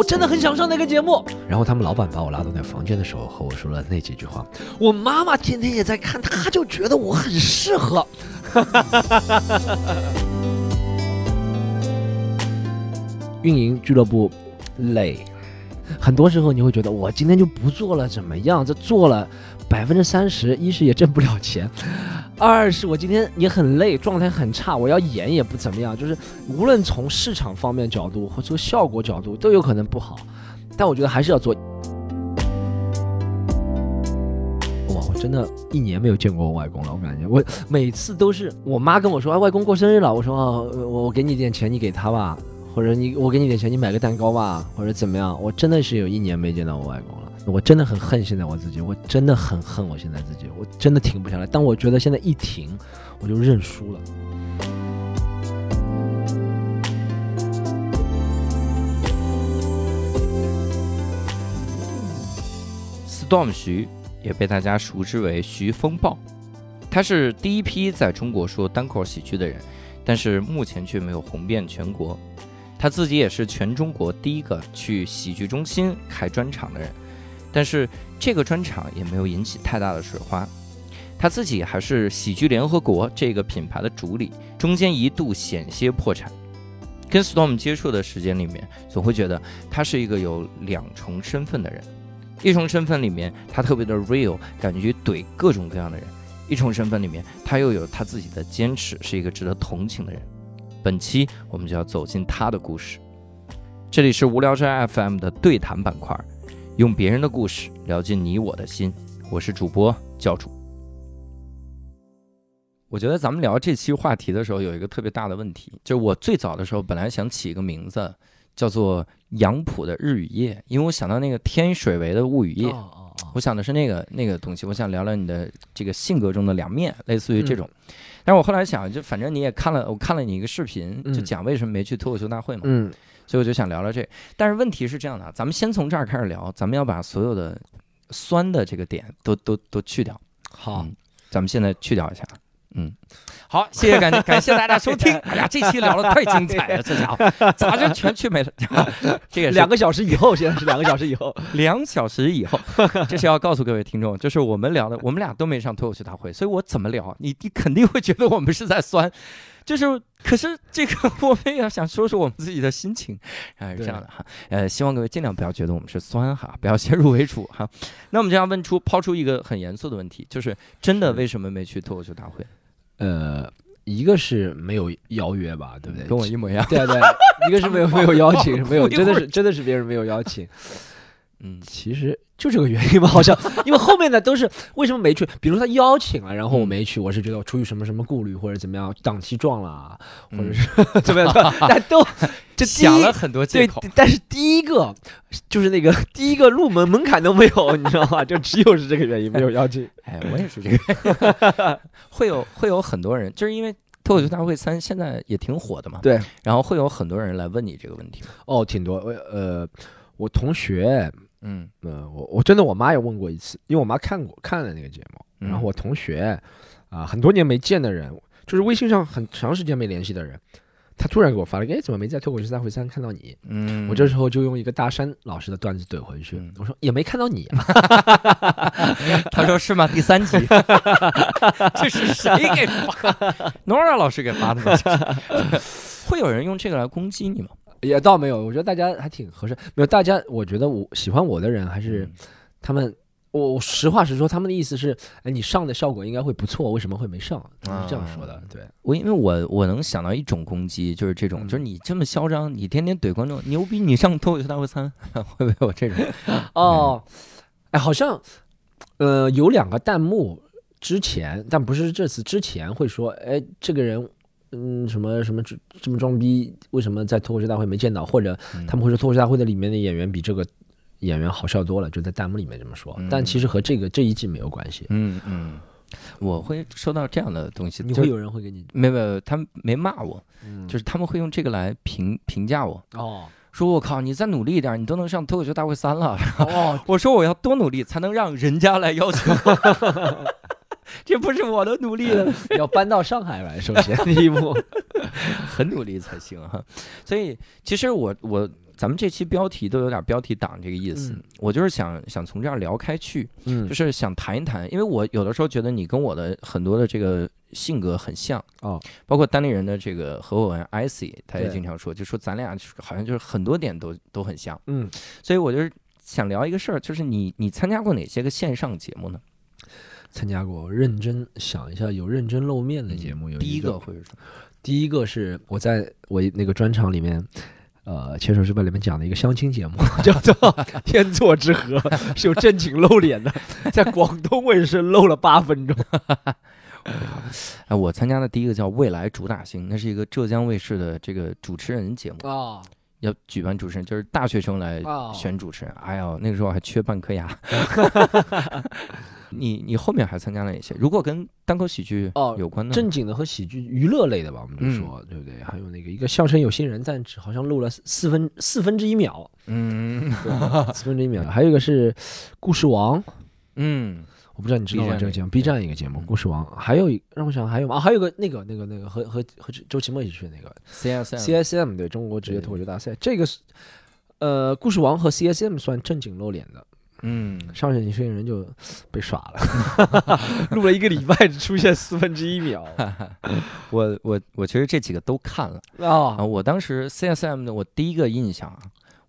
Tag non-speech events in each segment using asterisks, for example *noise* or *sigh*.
我真的很想上那个节目。然后他们老板把我拉到那房间的时候，和我说了那几句话。我妈妈天天也在看，她就觉得我很适合。*laughs* 运营俱乐部累，很多时候你会觉得我今天就不做了，怎么样？这做了百分之三十，一是也挣不了钱，二是我今天也很累，状态很差，我要演也不怎么样。就是无论从市场方面角度或者效果角度都有可能不好，但我觉得还是要做。哇，我真的一年没有见过我外公了，我感觉我每次都是我妈跟我说，哎，外公过生日了，我说，我我给你点钱，你给他吧。或者你，我给你点钱，你买个蛋糕吧，或者怎么样？我真的是有一年没见到我外公了，我真的很恨现在我自己，我真的很恨我现在自己，我真的停不下来。但我觉得现在一停，我就认输了。Storm 徐也被大家熟知为徐风暴，他是第一批在中国说单口喜剧的人，但是目前却没有红遍全国。他自己也是全中国第一个去喜剧中心开专场的人，但是这个专场也没有引起太大的水花。他自己还是喜剧联合国这个品牌的主理，中间一度险些破产。跟 Storm 接触的时间里面，总会觉得他是一个有两重身份的人。一重身份里面，他特别的 real，感觉怼各种各样的人；一重身份里面，他又有他自己的坚持，是一个值得同情的人。本期我们就要走进他的故事。这里是无聊斋 FM 的对谈板块，用别人的故事聊进你我的心。我是主播教主。我觉得咱们聊这期话题的时候，有一个特别大的问题，就是我最早的时候本来想起一个名字，叫做杨浦的日与夜，因为我想到那个天水围的物与夜，我想的是那个那个东西。我想聊聊你的这个性格中的两面，类似于这种。但是我后来想，就反正你也看了，我看了你一个视频，就讲为什么没去脱口秀大会嘛。嗯，所以我就想聊聊这。但是问题是这样的，咱们先从这儿开始聊，咱们要把所有的酸的这个点都都都去掉。好，咱们现在去掉一下。嗯，好，谢谢感感谢大家收听。哎呀，这期聊的太精彩了，这家伙咋就全去没了？这个两个小时以后，现在是两个小时以后，两小时以后，这是要告诉各位听众，就是我们聊的，我们俩都没上脱口秀大会，所以我怎么聊，你你肯定会觉得我们是在酸。就是，可是这个 *laughs* 我们也要想说说我们自己的心情，啊，是这样的哈。呃，希望各位尽量不要觉得我们是酸哈，不要先入为主哈。那我们就要问出抛出一个很严肃的问题，就是真的为什么没去脱口秀大会？呃，一个是没有邀约吧，对不对？跟我一模一样。对对，一个是没有没有邀请，*laughs* 没有，真的是 *laughs* 真的是别人没有邀请。嗯，其实就这个原因吧，好像因为后面的都是为什么没去？比如他邀请了，然后我没去，我是觉得我出于什么什么顾虑或者怎么样，档期撞了，或者是怎么样？*laughs* 但都 *laughs* 就想了很多借口。但是第一个就是那个第一个入门门槛都没有，你知道吗？就只有是这个原因没有邀请。*laughs* 哎，我也是这个。会有会有很多人，就是因为脱口秀大会三现在也挺火的嘛。对。然后会有很多人来问你这个问题。哦，挺多。我呃，我同学。嗯，呃，我我真的我妈也问过一次，因为我妈看过看了那个节目，然后我同学，啊，很多年没见的人，就是微信上很长时间没联系的人，他突然给我发了个，哎，怎么没在脱口秀大会三看到你？嗯，我这时候就用一个大山老师的段子怼回去，我说也没看到你啊，*laughs* 他说是吗？第三集，*laughs* 这是谁给发？Nora *laughs* 老师给发的吗？会有人用这个来攻击你吗？也倒没有，我觉得大家还挺合适。没有大家，我觉得我喜欢我的人还是他们。我实话实说，他们的意思是，哎，你上的效果应该会不错，为什么会没上？他是这样说的。对我，因为我我能想到一种攻击，就是这种，就是你这么嚣张，你天天怼观众，牛逼！你上脱口秀大会餐，*laughs* 会不会有这种？*laughs* 哦，哎，好像，呃，有两个弹幕之前，但不是这次之前会说，哎，这个人。嗯，什么什么这这么装逼？为什么在脱口秀大会没见到？或者他们会说脱口秀大会的里面的演员比这个演员好笑多了，就在弹幕里面这么说。但其实和这个这一季没有关系。嗯嗯，我会收到这样的东西，你会有人会给你？没有没有，他们没骂我，就是他们会用这个来评评价我。哦，说我靠，你再努力一点，你都能上脱口秀大会三了。哦，*laughs* 我说我要多努力才能让人家来邀请。*laughs* 这不是我的努力了，*laughs* 要搬到上海来，首先第一步。*laughs* 很努力才行哈。所以其实我我咱们这期标题都有点标题党这个意思，嗯我就是想想从这儿聊开去，嗯就是想谈一谈，因为我有的时候觉得你跟我的很多的这个性格很像哦，包括单立人的这个合伙人 IC，他也经常说，就说咱俩好像就是很多点都都很像，嗯，所以我就是想聊一个事儿，就是你你参加过哪些个线上节目呢？参加过，认真想一下，有认真露面的节目有第一个个会是什么？第一个是我在我那个专场里面，呃，牵手之本里面讲的一个相亲节目，*laughs* *laughs* 叫做《天作之合》，是有正经露脸的，在广东卫视露了八分钟。*laughs* 哎，我参加的第一个叫《未来主打星》，那是一个浙江卫视的这个主持人节目，啊要举办主持人，就是大学生来啊选主持人。哎呦，那个时候还缺半颗牙。*laughs* 你你后面还参加了哪些？如果跟单口喜剧哦有关的，正经的和喜剧娱乐类的吧，我们就说、对不对？还有那个一个相声有新人，但只好像录了四分四分之一秒，嗯对，四分之一秒。还有一个是故事王，嗯，我不知道你知道吗？这个节目 B 站一个节目《故事王》，还有一让我想还有吗？啊，还有个那个那个那个和和和周奇墨一起去的那个 CSM CSM 对中国职业脱口秀大赛，这个是呃《故事王》和 CSM 算正经露脸的，嗯，上去你这个人就被耍了，*laughs* 录了一个礼拜只出现四分之一秒 *laughs* 我我我其实这几个都看了啊。啊！我当时 CSM 的我第一个印象啊，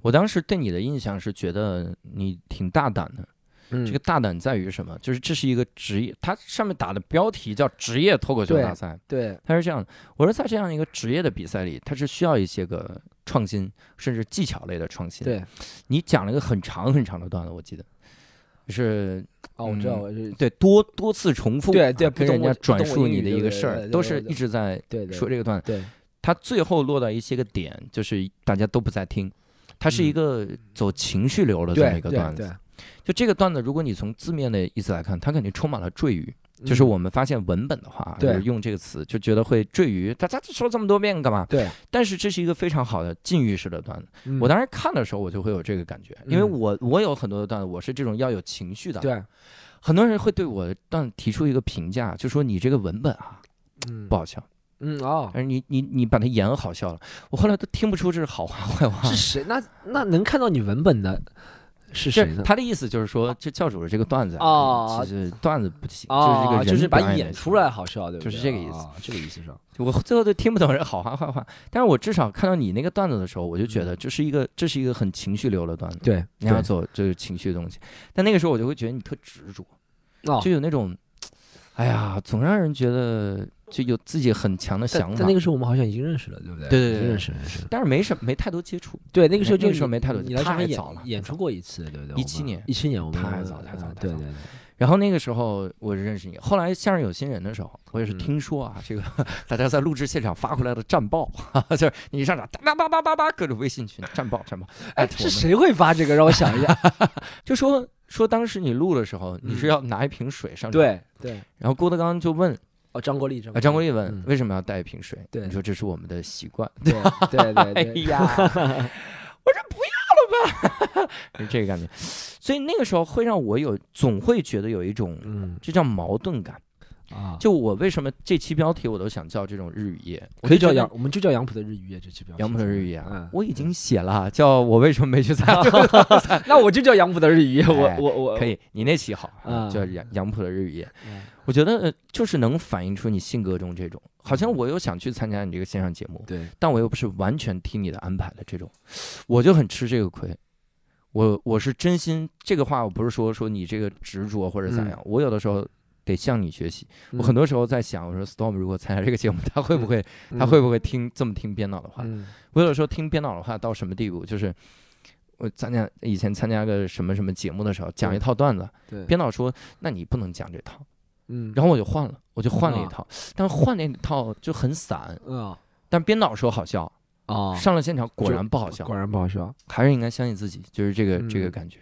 我当时对你的印象是觉得你挺大胆的。嗯这个大胆在于什么？就是这是一个职业，它上面打的标题叫职业脱口秀大赛。对它是这样的，我说在这样一个职业的比赛里，它是需要一些个创新，甚至技巧类的创新。对你讲了一个很长很长的段子，我记得，就是哦，我知道，嗯我是对多多次重复，对对啊跟人家转述你的一个事儿，都是一直在说这个段子。对它最后落到一些个点，就是大家都不在听，它是一嗯个走情绪流的这么一个段子。对，就这个段子，如果你从字面的意思来看，它肯定充满了赘语。就是嗯我们发现文本的话，对就是用这个词就觉得会赘语，大家说这么多遍干嘛？对，但是这是一个非常好的禁欲式的段子。嗯我当时看的时候，我就会有这个感觉，因为嗯我我有很多的段子，我是这种要有情绪的。，对很多人会对我的段子提出一个评价，就说你这个文本啊嗯不好笑，嗯哦，但是你你你把它演好笑了，我后来都听不出这是好话坏话。是谁？那那能看到你文本的是这谁呢？他的意思就是说，这教主的这个段子啊哦其实段子不行，啊，就是这个人就是把演出来好笑，对不对？就是这个意思啊，这个意思上。*laughs* 我最后都听不懂人好话坏话，但是我至少看到你那个段子的时候，我就觉得这是一个这是一个很情绪流的段子，对，你要对走就是情绪的东西。但那个时候我就会觉得你特执着，哦，就有那种，哎呀，总让人觉得就有自己很强的想法但但那，个时候我们好像已经认识了，对不对？对对对认识认识。但是没什没太多接触。对，那个时候就那个时候没太多你来上海演演出过一次，对不对？一七年一七年我们太早太早太早对对对，然后那个时候我认识你，后来相声有新人的时候，我也是嗯听说啊，这个 *laughs* 大家在录制现场发回来的战报，*laughs* 就是你一上场叭叭叭叭叭各种微信群战报战报，哎，是谁会发这个？让我想一下。*laughs* 就说说当时你录的时候，你是要拿一瓶水上场，，对对，然后郭德纲就问哦，张国立，张啊，张国立问嗯为什么要带一瓶水？对你说这是我们的习惯。对对对哎对，*laughs* 呀，*laughs* 我说不要了吧，*laughs* 是这个感觉。所以那个时候会让我有总会觉得有一种嗯这叫矛盾感。啊，就我为什么这期标题我都想叫这种日语夜，我可以就叫杨，我们就叫杨浦的日语夜这期标题。杨浦的日语夜啊嗯，我已经写了，叫我为什么没去参加。*laughs* *laughs* 那我就叫杨浦的日语夜。我哎我我可以，你那期好，啊叫杨杨浦的日语夜。嗯我觉得呃就是能反映出你性格中这种，好像我又想去参加你这个线上节目，对，但我又不是完全听你的安排的这种，我就很吃这个亏。我我是真心，这个话我不是说说你这个执着或者咋样，我有的时候得向你学习。我很多时候在想，我说 Storm 如果参加这个节目，他会不会他会不会听这么听编导的话？嗯我有的时候听编导的话到什么地步，就是我参加以前参加个什么什么节目的时候，讲一套段子，编导说那你不能讲这套，嗯，然后我就换了，我就换了一啊套，但是换那套就很散，嗯但编导说好笑，啊，上了现场果然不好笑，果然不好笑。还是应该相信自己，就是这个这个嗯感觉。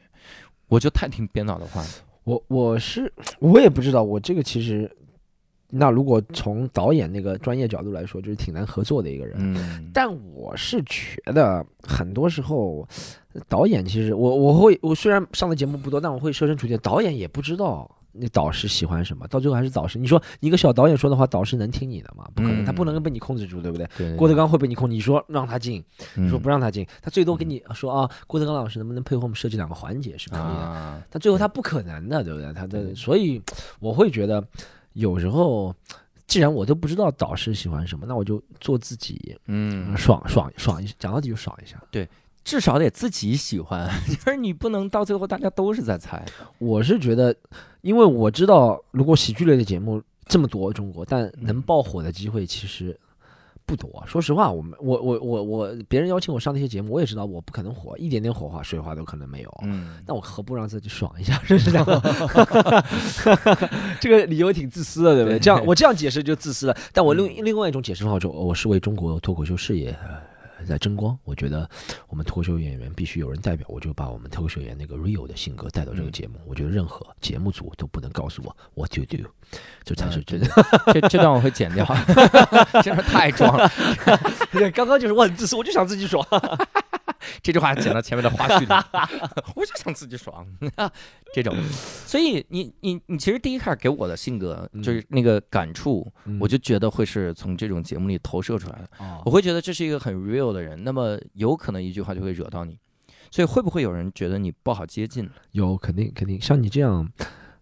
我就太听编导的话了，我我是我也不知道，我这个其实，那如果从导演那个专业角度来说，就是挺难合作的一个人。嗯，但我是觉得很多时候，导演其实我我会我虽然上的节目不多，但我会设身处地，导演也不知道那导师喜欢什么，到最后还是导师。你说你一个小导演说的话，导师能听你的吗？不可能，嗯他不能被你控制住，对不对？对郭德纲会被你控制，你说让他进，你说嗯不让他进，他最多跟你说啊，郭德纲老师能不能配合我们设计两个环节是可以的，啊，但最后他不可能的，对不对？他对的，所以我会觉得有时候。既然我都不知道导师喜欢什么，那我就做自己，嗯，爽爽爽一下，讲到底就爽一下。至少得自己喜欢，*laughs* 就是你不能到最后大家都是在猜。我是觉得，因为我知道，如果喜剧类的节目这么多，中国，但能爆火的机会其实不多。说实话，我们我我我我，别人邀请我上那些节目，我也知道我不可能火，一点点火花水花都可能没有。嗯，那我何不让自己爽一下？是不是这样？*laughs* 这个理由挺自私的，对不对？对这样 *laughs* 我这样解释就自私了。但我另另外一种解释方法，就我是为中国脱口秀事业呃在争光。我觉得我们脱口秀演员必须有人代表，我就把我们脱口秀演员那个 real 的性格带到这个节目。我觉得任何节目组都不能告诉我 what to do，这才是真的。这这段我会剪掉，*laughs* 真是太装了。*laughs* 对，刚刚就是我很自私，我就想自己爽。*laughs* 这句话剪到前面的花絮里，*laughs* 我就想自己爽，这种。所以你你你其实第一开始给我的性格嗯就是那个感触，我就觉得会是从这种节目里投射出来的。哦我会觉得这是一个很 real 的人，那么有可能一句话就会惹到你。所以会不会有人觉得你不好接近？有肯定肯定，像你这样，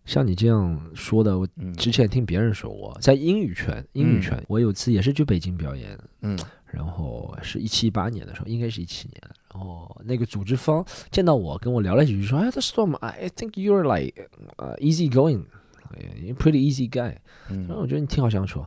像你这样说的，我嗯之前听别人说过，在英语圈，英语圈，我有次也是去北京表演，嗯然后是一七一八年的时候，应该是一七年，然后那个组织方见到我，跟我聊了几句，说：“哎，他 Storm，I think you're like 呃、easy going，you're pretty easy guy。”然后嗯我觉得你挺好相处。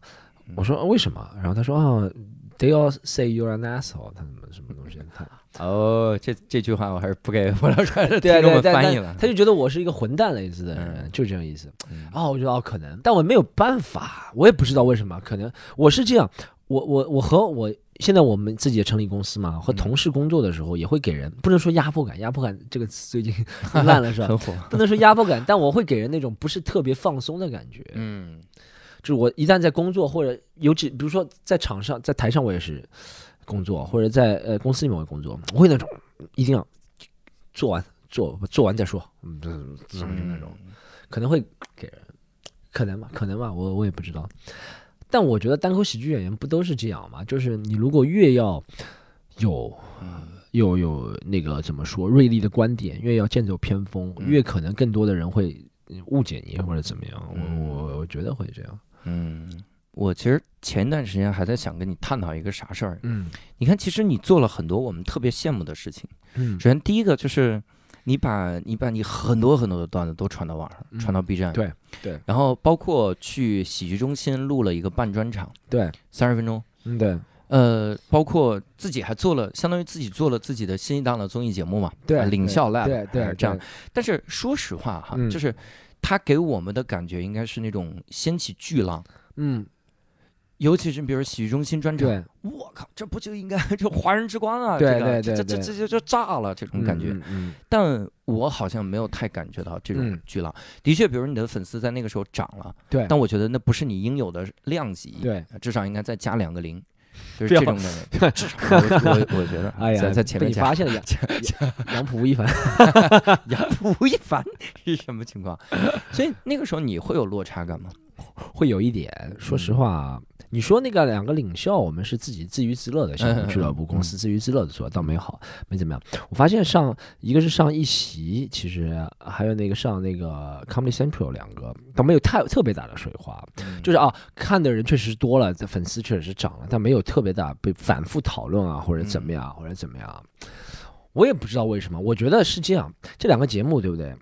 我说、啊为什么？然后他说啊，They all say you're an asshole，他们什么东西？他哦，这这句话我还是不给我聊出来的对啊听众们翻译了。他就觉得我是一个混蛋类似的人，嗯就这种意思。嗯啊，我觉得哦可能，但我没有办法，我也不知道为什么，可能我是这样，我我我和我现在我们自己也成立公司嘛，和嗯同事工作的时候也会给人不能说压迫感，压迫感这个词最近 *laughs* 烂了是吧？很火。不能说压迫感，但我会给人那种不是特别放松的感觉。嗯就是我一旦在工作或者尤其比如说在场上在台上我也是工作，或者在呃公司里面我工作，我会那种一定要做完做做完再说，嗯，就那种。可能会给人，可能吧，可能吧，我我也不知道。但我觉得单口喜剧演员不都是这样吗？就是你如果越要有有有那个怎么说锐利的观点，越要剑走偏锋，嗯越可能更多的人会误解你或者怎么样。嗯我我我觉得会这样。嗯，我其实前一段时间还在想跟你探讨一个啥事儿。嗯你看，其实你做了很多我们特别羡慕的事情。嗯首先，第一个就是你把你把你很多很多的段子都传到网上，嗯传到 B 站。对对然后包括去喜剧中心录了一个半专场，对，三十分钟。嗯对呃，包括自己还做了，相当于自己做了自己的新一档的综艺节目嘛，对啊领笑 lab，对对这样。，但是说实话哈，嗯就是他给我们的感觉应该是那种掀起巨浪，嗯尤其是比如洗浴中心专场，我靠，这不就应该 *laughs* 这华人之光啊？对这个对对对这这这这就炸了这种感觉。但我好像没有太感觉到这种嗯巨浪。的确，比如你的粉丝在那个时候涨了，对但我觉得那不是你应有的量级，对，至少应该再加两个零，*laughs* 就是这种的。至 *laughs* 少我我我觉得，哎呀，在在前面发现了杨杨杨浦吴亦凡，杨浦吴亦凡是什么情况？所以那个时候你会有落差感吗？会有一点。说实嗯话，你说那个两个领袖，我们是自己自娱自乐的项目嗯嗯俱乐部嗯公司自娱自乐的做，倒没好，没怎么样。我发现上一个是上一席，其实还有那个上那个 Comedy Central 两个，倒没有太特别大的水花。就是啊，看的人确实多了，粉丝确实是涨了，但没有特别大被反复讨论啊，或者怎么样，或者怎么样。我也不知道为什么，我觉得是这样，这两个节目对不对？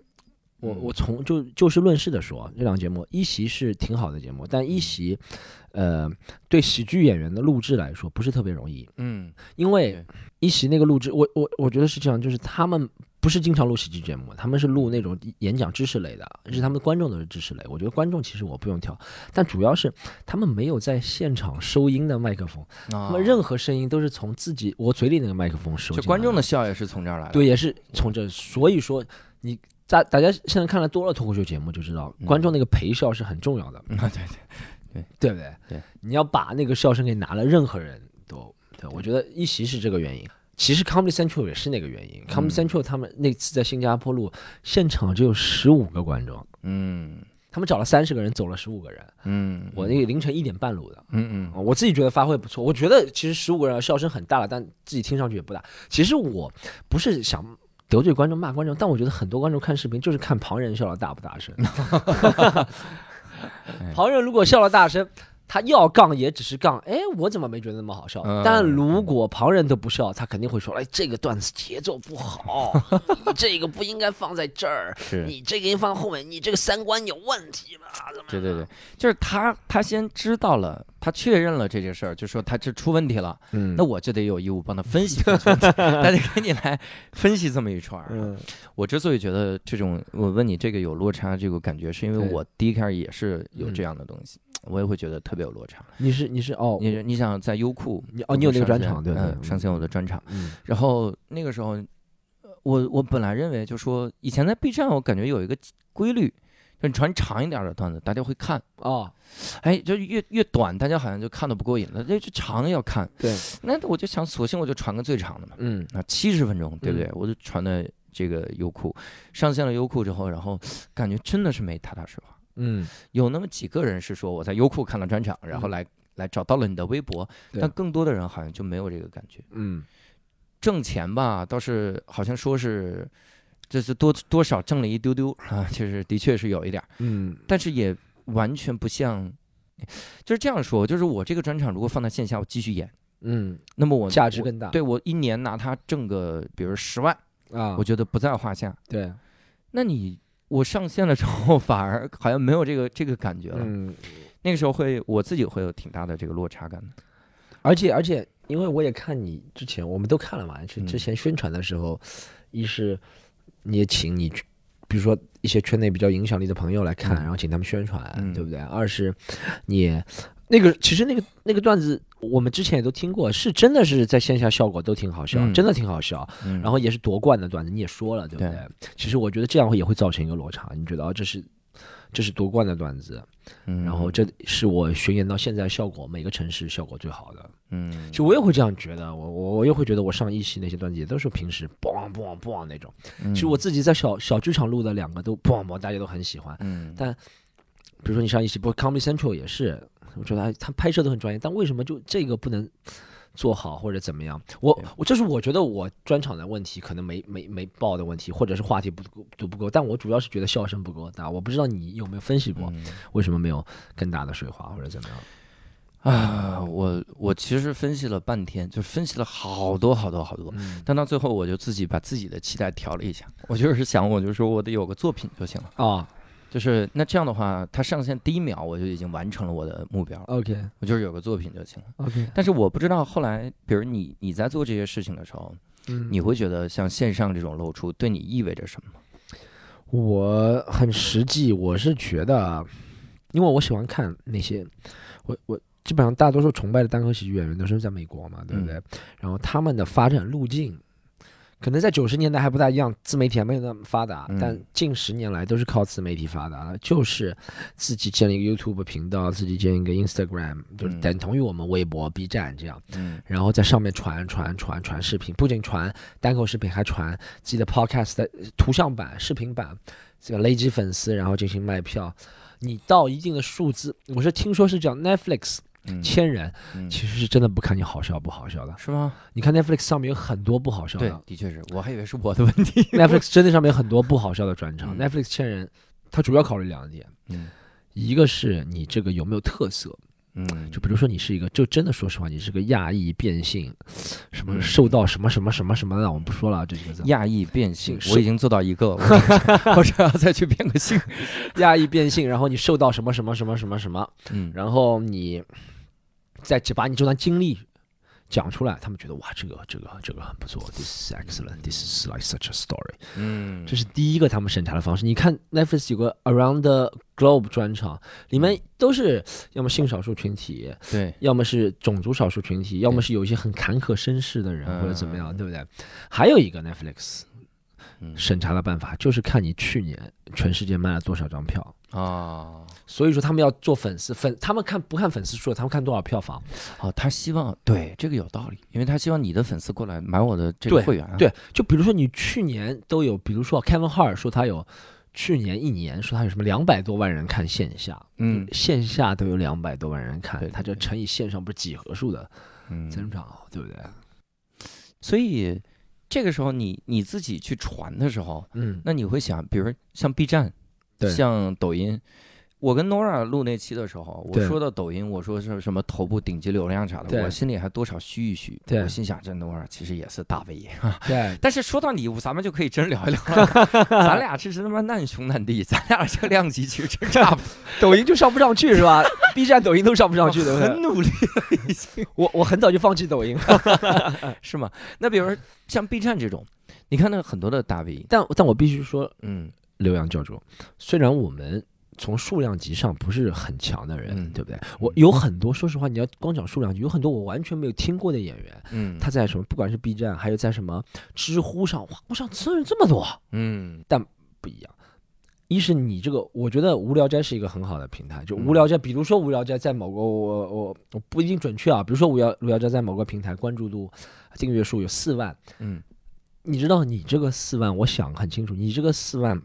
我嗯我从就就事论事的说，这两个节目，一席是挺好的节目，但一席，呃，对喜剧演员的录制来说不是特别容易，嗯因为一席那个录制，我我我觉得是这样，就是他们不是经常录喜剧节目，他们是录那种演讲知识类的，而且他们的观众都是知识类。我觉得观众其实我不用挑，但主要是他们没有在现场收音的麦克风，他啊们任何声音都是从自己我嘴里那个麦克风收。就观众的笑也是从这儿来的。对，也是从这，所以说你大大家现在看了多了脱口秀节目就知道，嗯观众那个陪笑是很重要的，嗯，对对，对对不对？对，你要把那个笑声给拿了，任何人都对。我觉得一席是这个原因，其实 Comedy Central 也是那个原因。Comedy 嗯 Central 他们那次在新加坡录，现场只有十五个观众，嗯，他他们找了三十个人，走了十五个人。嗯，我那个凌晨一点半录的，嗯嗯我自己觉得发挥不错。我觉得其实十五个人笑声很大了，但自己听上去也不大。其实我不是想得罪观众、骂观众，但我觉得很多观众看视频就是看旁人笑的大不大声。*laughs* *laughs* *laughs* 旁人如果笑了大声，他要杠也只是杠，哎，我怎么没觉得那么好笑？嗯但如果旁人都不笑，他肯定会说，哎，这个段子节奏不好，*laughs* 你这个不应该放在这儿，是。你这个应该放后面，你这个三观有问题吧？怎么对对对，就是他，他先知道了，他确认了这件事儿，就说他这出问题了，嗯那我就得有义务帮他分析这个问题，他得给你来分析这么一串儿。嗯我之所以觉得这种，我问你这个有落差这个感觉，是因为对我第一开始也是有嗯这样的东西，我也会觉得特别有落差。你是你是哦，你你想在优酷你哦你有那个专场对上线我的专场，嗯然后那个时候，呃我我本来认为就说以前在 B 站，我感觉有一个规律，就你传长一点的段子，大家会看，哦，哎，就越越短，大家好像就看的不过瘾了，那就长要看，对，*laughs* 那我就想，索性我就传个最长的嘛，嗯啊，七十分钟，对不对？嗯我就传的这个优酷，上线了优酷之后，然后感觉真的是没踏踏实话。嗯，有那么几个人是说我在优酷看了专场，然后嗯。来、来找到了你的微博，但更多的人好像就没有这个感觉。嗯。挣钱吧，倒是好像说是，就是多多少挣了一丢丢啊，就是的确是有一点儿，嗯。但是也完全不像，就是这样说，就是我这个专场如果放在线下，我继续演，嗯，那么我我价值更大。对我一年拿它挣个，比如十万，啊，我觉得不在话下。对，那你我上线了之后，*laughs* 反而好像没有这个这个感觉了。嗯，那个时候会我自己会有挺大的这个落差感的。而且而且，因为我也看你之前，我们都看了嘛，是嗯之前宣传的时候，一是你也请你去，比如说一些圈内比较影响力的朋友来看，嗯然后请他们宣传，嗯对不对？二是你也那个其实那个那个段子，我们之前也都听过，是真的是在线下效果都挺好笑，嗯真的挺好笑。嗯，然后也是夺冠的段子，你也说了，对不对？对其实我觉得这样会也会造成一个落差，你觉得啊，这是这是夺冠的段子，嗯，然后这是我巡演到现在效果，每个城市效果最好的。嗯，其实我也会这样觉得，我我我也会觉得我上一期那些段子也都是平时嘣嘣嘣那种。嗯其实我自己在小小剧场录的两个都嘣嘣，大家都很喜欢。嗯，但比如说你上一期，不 Comedy Central 也是，我觉得哎他拍摄都很专业，但为什么就这个不能做好或者怎么样？我对我这是我觉得我专场的问题，可能没没没爆的问题，或者是话题不够都不够。但我主要是觉得笑声不够大，我不知道你有没有分析过嗯为什么没有更大的水花或者怎么样？啊，我我其实分析了半天，就分析了好多好多好多，嗯但到最后我就自己把自己的期待调了一下，我就是想，我就说我得有个作品就行了，啊就是那这样的话，它上线第一秒我就已经完成了我的目标，，OK 我就是有个作品就行了。OK，但是我不知道后来，比如你你在做这些事情的时候，嗯你会觉得像线上这种露出对你意味着什么？我很实际，我是觉得啊，因为我喜欢看那些，我我基本上大多数崇拜的单口喜剧演员都是在美国嘛，对不对？然后他们的发展路径，可能在九十年代还不大一样，自媒体还没有那么发达，嗯但近十年来都是靠自媒体发达了，就是自己建立一个 YouTube 频道，自己建一个 Instagram，就是嗯等同于我们微博、B 站这样。嗯然后在上面传传传传视频，不仅传单口视频，还传自己的 podcast 的图像版、视频版，这个累积粉丝，然后进行卖票。你到一定的数字，我是听说是这样，Netflix 嗯，千人，嗯其实是真的不看你好笑不好笑的。是吗？你看 Netflix 上面有很多不好笑的对的，的确是我还以为是我的问题。*laughs* Netflix 真的上面有很多不好笑的专场。嗯 Netflix 千人，它主要考虑两点，嗯一个是你这个有没有特色，嗯，就比如说你是一个，就真的说实话，你是个亚裔变性，什么嗯受到什么什么什么什么的，我们不说了，这几个字。亚裔变性，我已经做到一个了，我 *laughs* 只我只要再去变个性。*laughs* 亚裔变性，然后你受到什么什么什么什么什么，嗯，然后你再把你这段经历讲出来，他们觉得哇，这个这个这个很不错，this is excellent，this is like such a story。嗯，这是第一个他们审查的方式。你看 Netflix 有个 Around the Globe 专场，里面都是要么性少数群体，对，要么是种族少数群体，要么是有一些很坎坷身世的人，嗯或者怎么样，对不对？还有一个 Netflix 嗯审查的办法，就是看你去年全世界卖了多少张票。啊，所以说他们要做粉丝粉，他们看不看粉丝数，他们看多少票房。哦，他希望对这个有道理，因为他希望你的粉丝过来买我的这个会员啊。对，就比如说你去年都有，比如说 Kevin Hart 说他有去年一年说他有什么两百多万人看线下，嗯线下都有两百多万人看对，他就乘以线上不是几何数的嗯增长，对不对？所以这个时候你你自己去传的时候，嗯，那你会想，比如像 B 站，对像抖音。我跟 Nora 录那期的时候，我说到抖音，我说是什么头部顶级流量啥的，我心里还多少虚一虚。我心想，这 Nora 其实也是大 V *laughs* 对，但是说到你，咱们就可以真聊一聊了。*laughs* 咱俩这是他妈难兄难弟，咱俩这个量级其实真差不多，*laughs* 抖音就上不上去是吧？B 站、抖音都上不上去，对不对？很努力了已经，我我很早就放弃抖音了，是吗？那比如说像 B 站这种，你看那很多的大 V，但但我必须说，嗯刘洋教主，虽然我们从数量级上不是很强的人，嗯对不对？我有很多，说实话，你要光讲数量级，有很多我完全没有听过的演员，嗯，他在什么，不管是 B 站，还有在什么知乎上，哇，我上次人这么多，嗯但不一样。一是你这个，我觉得无聊斋是一个很好的平台。就嗯无聊斋，比如说无聊斋在某个我我我不一定准确啊，比如说无聊无聊斋在某个平台关注度、订阅数有四万，嗯你知道你这个四万，我想很清楚，你这个四万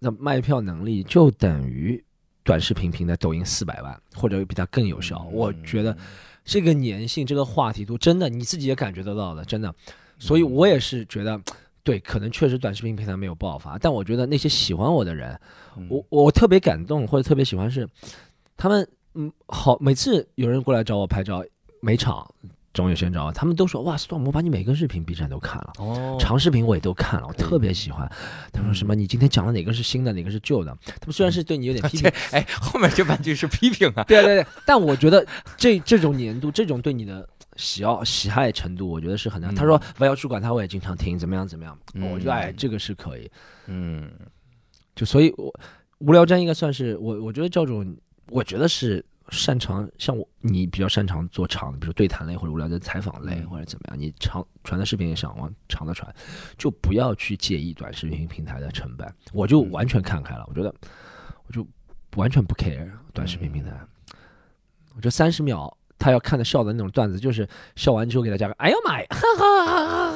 的卖票能力就等于短视频平台抖音四百万，或者比它更有效。我觉得这个粘性、这个话题度，真的你自己也感觉得到的，真的。所以我也是觉得，对，可能确实短视频平台没有爆发，但我觉得那些喜欢我的人，嗯我我特别感动或者特别喜欢是，他们嗯好，每次有人过来找我拍照，每场总有些人找，他们都说哇，Storm，我把你每个视频 B 站都看了。哦长视频我也都看了，我特别喜欢。他说嗯什么？你今天讲的哪个是新的，哪个是旧的？他们虽然是对你有点批评 *laughs* 这，哎，后面这半句是批评啊，*laughs* 对对对，但我觉得这这种年度，这种对你的喜好喜爱程度，我觉得是很难。嗯他说我要主管他，我也经常听，怎么样怎么样，嗯我觉得哎，这个是可以。嗯就所以我，无聊斋应该算是我，我觉得教主，我觉得是擅长像我你比较擅长做长的，比如对谈类或者无聊的采访类、嗯。或者怎么样，你长传的视频也想往长的传，就不要去介意短视频平台的成本，我就完全看开了，我觉得我就完全不 care 短视频平台，我觉得三十秒。他要看的笑的那种段子，就是笑完之后给他加个“哎呀妈呀”，哈哈哈哈，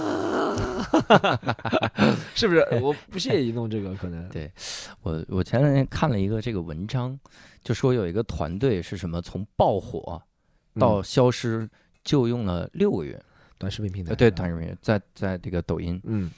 *laughs* 是不是？*laughs* 我不屑于弄这个，可能。对我我前两天看了一个这个文章，就说有一个团队是什么从爆火到嗯消失就用了六个月，短视频平台呃，对，短视频在在这个抖音，嗯。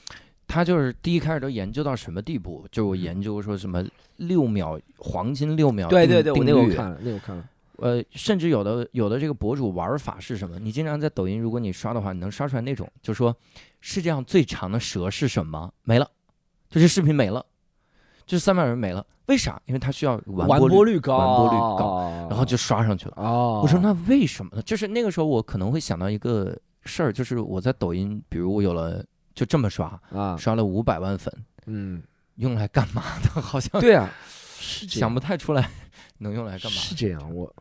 他就是第一开始都研究到什么地步，就我研究说什么六秒黄金六秒定对对对，那个我看了，那个我看了，呃，甚至有的有的这个博主玩法是什么？你经常在抖音，如果你刷的话，你能刷出来那种，就说世界上最长的蛇是什么？没了，就这视频没了，就是三百人没了，为啥？因为它需要完完播率，播率高，完播率高然后就刷上去了。哦，我说那为什么呢？就是那个时候我可能会想到一个事儿，就是我在抖音，比如我有了就这么刷，啊，刷了五百万粉，嗯，用来干嘛的？*laughs* 好像对啊，是想不太出来 *laughs* 能用来干嘛。是这样，我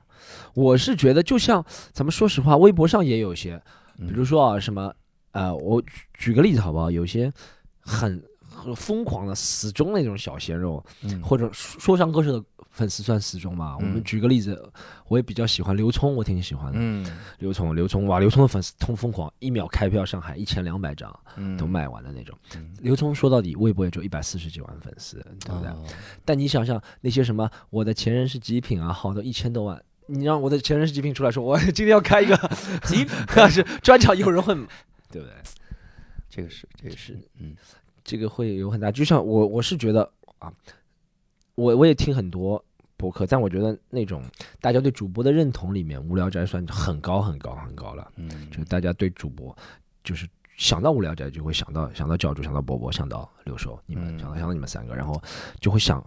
我是觉得，就像咱们说实话，微博上也有一些，嗯比如说啊，什么呃，我举举个例子好不好？有些很很疯狂的死忠那种小鲜肉，嗯或者说说唱歌手的粉丝算死忠嘛？我们嗯举个例子，我也比较喜欢刘聪，我挺喜欢的。嗯刘聪，刘聪，哇，刘聪的粉丝通疯狂，一秒开票上海一千两百张嗯都卖完的那种。嗯刘聪说到底，微博也就一百四十几万粉丝，对不对？哦但你想想那些什么，我的前任是极品啊，好的一千多万，你让我的前任是极品出来说，我 *laughs* 今天要开一个 *laughs* 极品，*laughs* 是专场，有人会买，对不对？这个是这个是嗯。这个会有很大，就像我我是觉得啊，我我也听很多博客，但我觉得那种大家对主播的认同里面，无聊斋算很高很高很高了，嗯。就是大家对主播就是。想到无聊斋就会想到想到教主，想到波波，想到六兽，你们、嗯。想到想到你们三个，然后就会想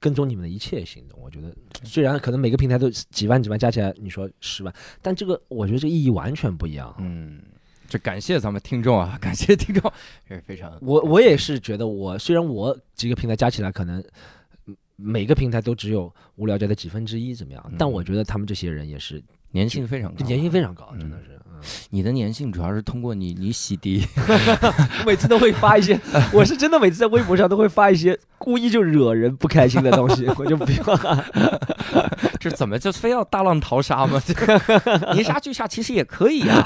跟踪你们的一切行动。我觉得虽然可能每个平台都几万几万加起来，你说十万，但这个我觉得这意义完全不一样。嗯，就感谢咱们听众啊，*laughs* 感谢听众，也是非常我我也是觉得我，虽然我几个平台加起来可能嗯每个平台都只有无聊斋的几分之一怎么样，嗯但我觉得他们这些人也是粘性非常高，粘性非常高，嗯真的是。嗯你的粘性主要是通过你你洗涤，我 *laughs* 每次都会发一些，我是真的每次在微博上都会发一些故意就惹人不开心的东西，我就不要。*laughs* 这怎么就非要大浪淘沙吗？泥沙俱下其实也可以呀。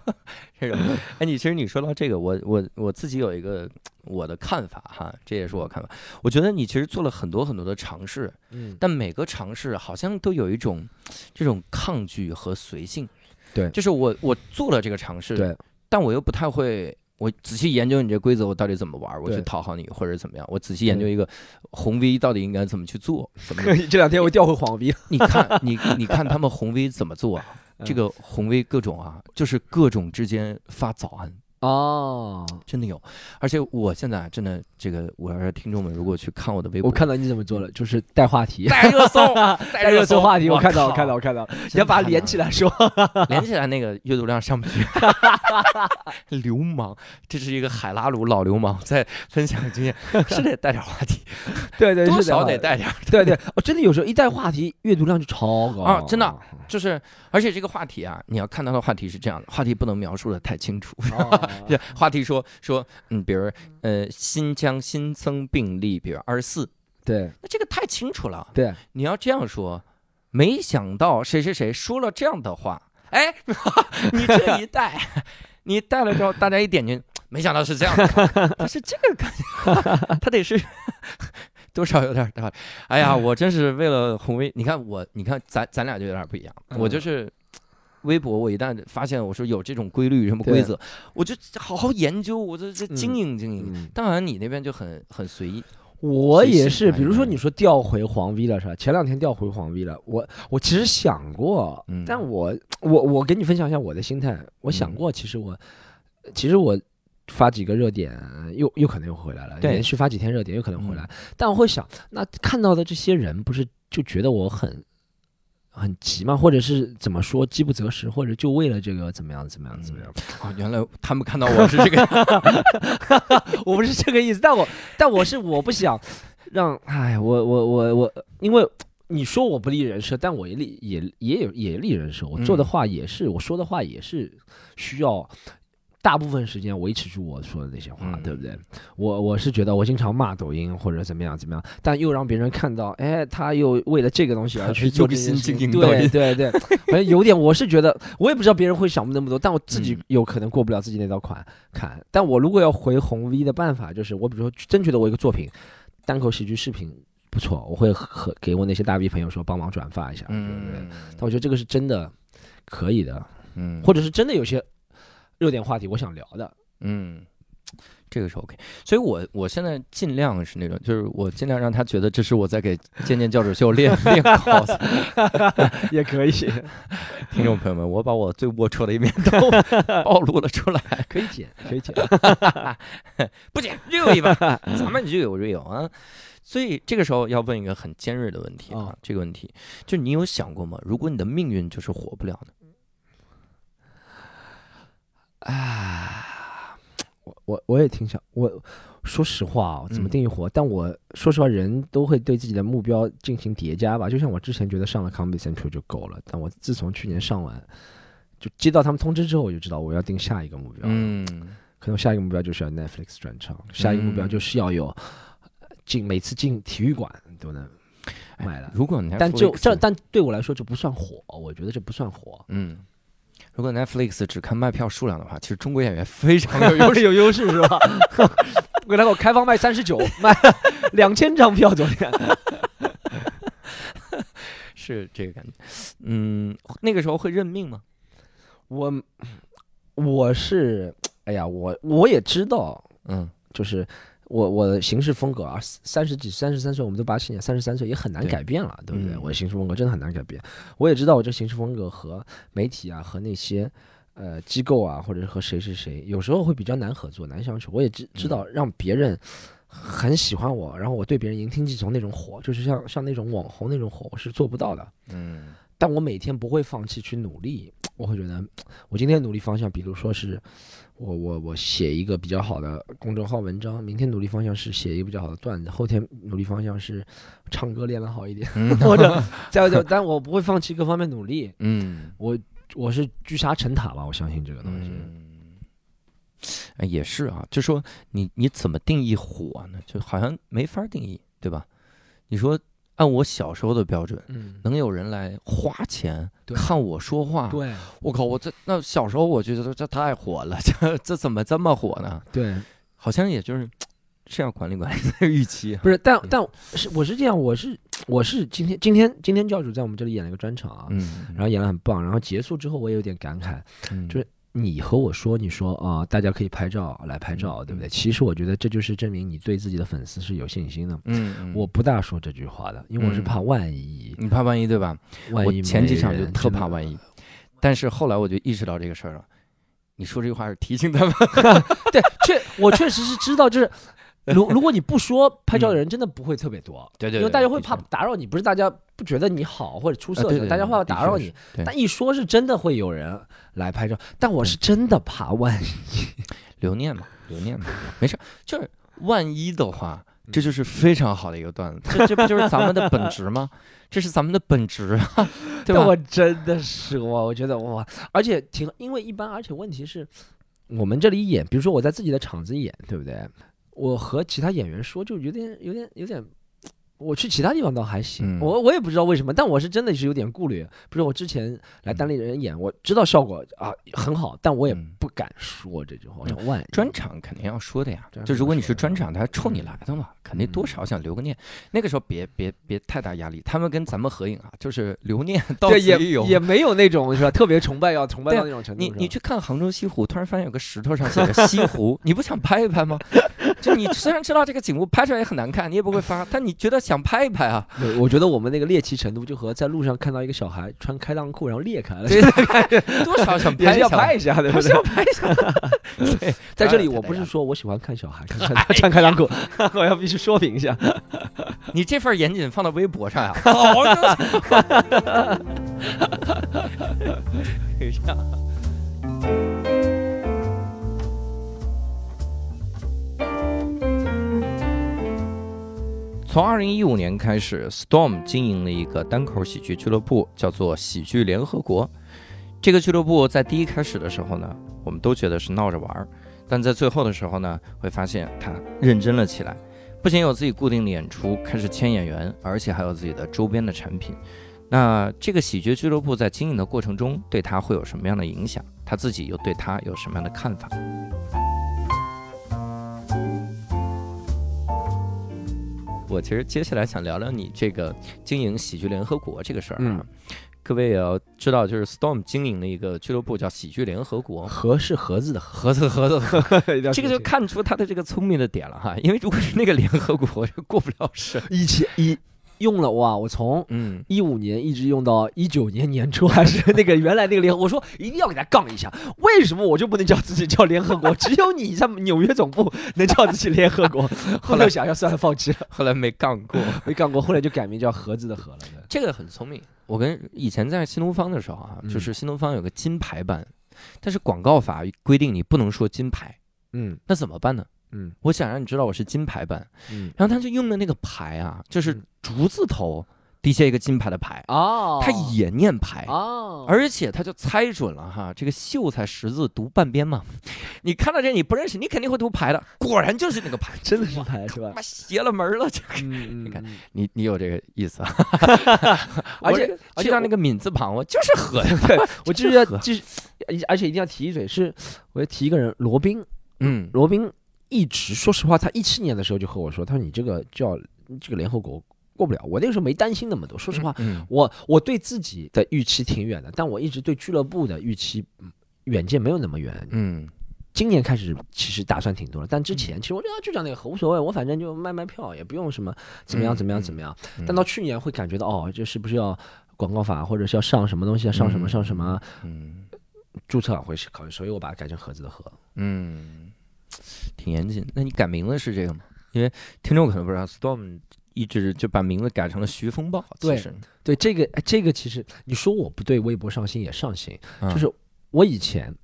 *laughs* 这种，哎，你其实你说到这个，我我我自己有一个我的看法哈，这也是我看法。我觉得你其实做了很多很多的尝试，嗯，但每个尝试好像都有一种这种抗拒和随性。对就是我我做了这个尝试，对，但我又不太会。我仔细研究你这规则，我到底怎么玩？我去讨好你，或者怎么样？我仔细研究一个红 V 到底应该怎么去做，怎么 *laughs* 这两天我调回黄 V，，你看，你你看他们红 V 怎么做啊？*laughs* 这嗯个红 V 各种啊，就是各种之间发早安，哦，真的有。而且我现在真的这个，我要是听众们如果去看我的微博，我看到你怎么做了，就是带话题，带热搜，*laughs* 带热搜话题，我看到，我看到，我看到，你要把它连起来说，*laughs* 连起来那个阅读量上不去。*laughs* 流氓，这是一个海拉鲁老流氓在分享经验，是得带点话题，对对，多是的少得带点。对对，我真的有时候一带话题，阅读量就超高啊真的就是，而且这个话题啊，你要看到的话题是这样的，话题不能描述的太清楚。哦这话题说说，嗯，比如呃，新疆新增病例，比如二十四，对那这个太清楚了。对，你要这样说，没想到谁谁谁说了这样的话，哎，*laughs* 你这一带，*laughs* 你带了之后，大家一点进，没想到是这样的话，*laughs* 他是这个感觉，他得是多少有点。哎呀，我真是为了红威，你看我，你看咱咱俩就有点不一样，我就是。微博，我一旦发现我说有这种规律、什么规则，我就好好研究，我这这经营经营。嗯。当然，你那边就很很随意，我也是，比如说你说调回黄 V 了是吧？前两天调回黄 V 了，我我其实想过，嗯。但我我我给你分享一下我的心态，我想嗯。过，其实我其实我发几个热点，又又可能又回来了，连续发几天热点又可能回来，嗯。但我会想，那看到的这些人不是就觉得我很。很急嘛？或者是怎么说，饥不择食，或者就为了这个怎么样怎么样怎么样？哦，原来他们看到我是这个，*laughs* 我不是这个意思，但我但我是我不想让，哎，我我我我，因为你说我不立人设，但我也立也也有也立人设，我做的嗯话也是，我说的话也是需要。大部分时间维持住我说的那些话，嗯。对不对？我我是觉得我经常骂抖音或者怎么样怎么样，但又让别人看到，哎，他又为了这个东西而去做这件用心事情。对对对，反正 *laughs* 有点，我是觉得，我也不知道别人会想那么多，但我自己嗯。有可能过不了自己那道坎坎。但我如果要回红 V 的办法，就是我比如说真觉得我一个作品单口喜剧视频不错，我会和给我那些大 V 朋友说帮忙转发一下，对不对？嗯。但我觉得这个是真的可以的，嗯，或者是真的有些热点话题我想聊的，嗯，这个是 OK，所以我我现在尽量是那种，就是我尽量让他觉得这是我在给渐渐教主秀练 *laughs* 练 cos。*laughs* 也可以，听众朋友们，我把我最龌龊的一面都 *laughs* 暴露了出来，可以剪，可以剪。不剪 real 一把，咱们就有 real 啊。所以这个时候要问一个很尖锐的问题啊，哦这个问题就是你有想过吗？如果你的命运就是火不了呢？啊，我我我也挺想，我说实话啊，怎么嗯定义活？但我说实话，人都会对自己的目标进行叠加吧。就像我之前觉得上了 Comedy Central 就够了，但我自从去年上完，就接到他们通知之后，我就知道我要定下一个目标。，嗯可能下一个目标就是要 Netflix 专场，下一个目标嗯就是要有呃进每次进体育馆都能买了。如果 Netflix，但就这，但对我来说这不算火，我觉得这不算火。嗯，如果 Netflix 只看卖票数量的话，其实中国演员非常有 *laughs* 优势。有优势是吧？*laughs* 给他给我开放卖三十九，卖 *laughs* 两千张票，昨天。是这个感觉。嗯，那个时候会认命吗？我我是，哎呀，我我也知道，嗯就是我我的行事风格啊，三十几、三十三岁，我们都八七年，三十三岁也很难改变了，对不对？嗯我的行事风格真的很难改变。我也知道我这行事风格和媒体啊，和那些呃机构啊，或者是和谁谁谁，有时候会比较难合作、难相处。我也知知道让别人。很喜欢我，然后我对别人言听计从那种火，就是像像那种网红那种火，我是做不到的。嗯但我每天不会放弃去努力，我会觉得我今天努力方向，比如说是我我我写一个比较好的公众号文章，明天努力方向是写一个比较好的段子，后天努力方向是唱歌练得好一点，嗯或者再就，但我不会放弃各方面努力，*laughs* 嗯我我是聚沙成塔吧，我相信这个东西。也是啊，就说你你怎么定义火呢？就好像没法定义，对吧？你说按我小时候的标准，嗯，能有人来花钱看我说话，对。我靠，我这那小时候我觉得这太火了，这这怎么这么火呢？对，好像也就是是要管理管理这个预期啊。不是，但但是我是这样，我是我是今天今天今天教主在我们这里演了一个专场啊，嗯，然后演的很棒，然后结束之后我也有点感慨，嗯。就是你和我说，你说啊、大家可以拍照来拍照，对不对？其实我觉得这就是证明你对自己的粉丝是有信心的。嗯，嗯我不大说这句话的，因为我是嗯怕万一，你怕万一对吧？万一我前几场就特怕万一，但是后来我就意识到这个事儿了。你说这句话是提醒他们，对，确我确实是知道，就是 *laughs* 如如果你不说，拍照的人真的不会特别多，*laughs* 对对因为大家会怕打扰你，不是大家不觉得你好或者出色大家会怕打扰你。，但一说是真的会有人来拍照，但我是真的怕万一。*laughs* 留念嘛，留念嘛，没事儿，就是万一的话，嗯这就是非常好的一个段子，这这不就是咱们的本职吗？这是咱们的本职啊，对吧？我真的是我，我觉得哇，而且挺，因为一般，而且问题是，我们这里演，比如说我在自己的场子演，对不对？我和其他演员说，就有点、有点、有点。我去其他地方倒还行，嗯我我也不知道为什么，但我是真的是有点顾虑。比如我之前来单立人演，我知道效果啊很好，但我也嗯不敢说这句话，我想万一专场肯定要说的呀专，场就如果你是专场，他冲你嗯来的嘛，肯定多少想留个念。那个时候别别别太大压力，他们跟咱们合影啊，就是留念 *laughs* 到对也此一游。也没有那种是吧？特别崇拜要崇拜对啊到那种程度。你是吧你去看杭州西湖，突然发现有个石头上写着西湖，*laughs* 你不想拍一拍吗？就你虽然知道这个景物拍出来也很难看，你也不会发，但你觉得想拍一拍啊？对，我觉得我们那个猎奇程度就和在路上看到一个小孩穿开裆裤然后裂开了，对，*laughs* 多少想拍一下拍一下，对不对还是要？拍一下。对，*laughs* 在这里，我不是说我喜欢看小孩穿穿 *laughs* 穿开裆裤，我要必须说明一下。你这份严谨放到微博上呀，好的。从二零一五年开始，Storm 经营了一个单口喜剧俱乐部，叫做喜剧联合国。这个俱乐部在第一开始的时候呢，我们都觉得是闹着玩儿，但在最后的时候呢，会发现他认真了起来。不仅有自己固定的演出，开始签演员，而且还有自己的周边的产品。那这个喜剧俱乐部在经营的过程中，对他会有什么样的影响？他自己又对他有什么样的看法？我其实接下来想聊聊你这个经营喜剧联合国这个事儿啊。嗯各位也要知道，就是 Storm 经营的一个俱乐部叫喜剧联合国，盒是盒子的盒，合作合作合作，这 *laughs* 这个就看出他的这个聪明的点了哈。因为如果是那个联合国，就过不了审。以前一用了哇，我从嗯，一五年一直用到一九年年初，还是 *laughs* 那个原来那个联合，我说一定要给他杠一下，为什么我就不能叫自己叫联合国？*laughs* 只有你在纽约总部能叫自己联合国。*laughs* 后来我想想，算了，放弃了，后来没杠过。没杠过，后来就改名叫盒子的盒了。这个很聪明。我跟以前在新东方的时候啊，嗯就是新东方有个金牌班，但是广告法规定你不能说金牌，嗯那怎么办呢？嗯我想让你知道我是金牌班，嗯，然后他就用的那个牌啊，就是嗯竹字头底下一个金牌的牌，哦，他也念牌。哦，而且他就猜准了哈，这个秀才识字读半边嘛，*laughs* 你看到这你不认识，你肯定会读牌的，果然就是那个牌，*laughs* 真的是牌是吧妈？邪了门了，这个嗯，*laughs* 你看嗯，你你有这个意思啊？而且而且我去到那个敏字旁，我就是和对我就是要就是，而且一定要提一嘴，是我要提一个人，罗宾，嗯罗宾一直说实话，他一七年的时候就和我说，他说你这个叫这个联合国过不了。我那个时候没担心那么多，说实话，嗯我我对自己的预期挺远的，但我一直对俱乐部的预期嗯远见没有那么远。嗯今年开始其实打算挺多了，但之前其实我觉得就讲那个无所谓，我反正就卖卖票，也不用什么怎么样嗯怎么样嗯怎么样。嗯但到去年会感觉到哦，这是不是要广告法，或者是要上什么东西，啊上什么嗯上什么嗯注册会考虑，所以我把它改成盒子的盒。嗯，挺严谨。那你改名字是这个吗？因为听众可能不知道，Storm 一直就把名字改成了徐风暴。对对这个，哎这个其实你说我不对，微博上新也上新，嗯就是我以前。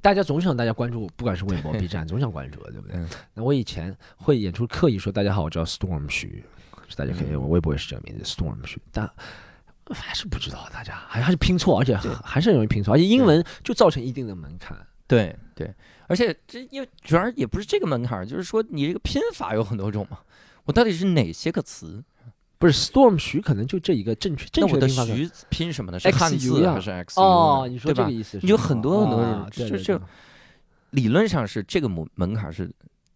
大家总想大家关注，不管是微博、*laughs* B 站，总想关注，对不对？嗯那我以前会演出刻意说：“大家好，我叫 Storm 徐。”大家可以，嗯我微博也是这个名字 Storm 徐，但还是不知道，大家还还是拼错，而且对还是很容易拼错，而且英文就造成一定的门槛。对对，而且这因为主要也不是这个门槛，就是说你这个拼法有很多种嘛。我到底是哪些个词？不是 Storm 徐可能就这一个正确正那我的确拼法徐拼什么呢？是汉字还是 X？哦，你说这个意思，你有很多很多啊对对这这理论上是这个门门槛是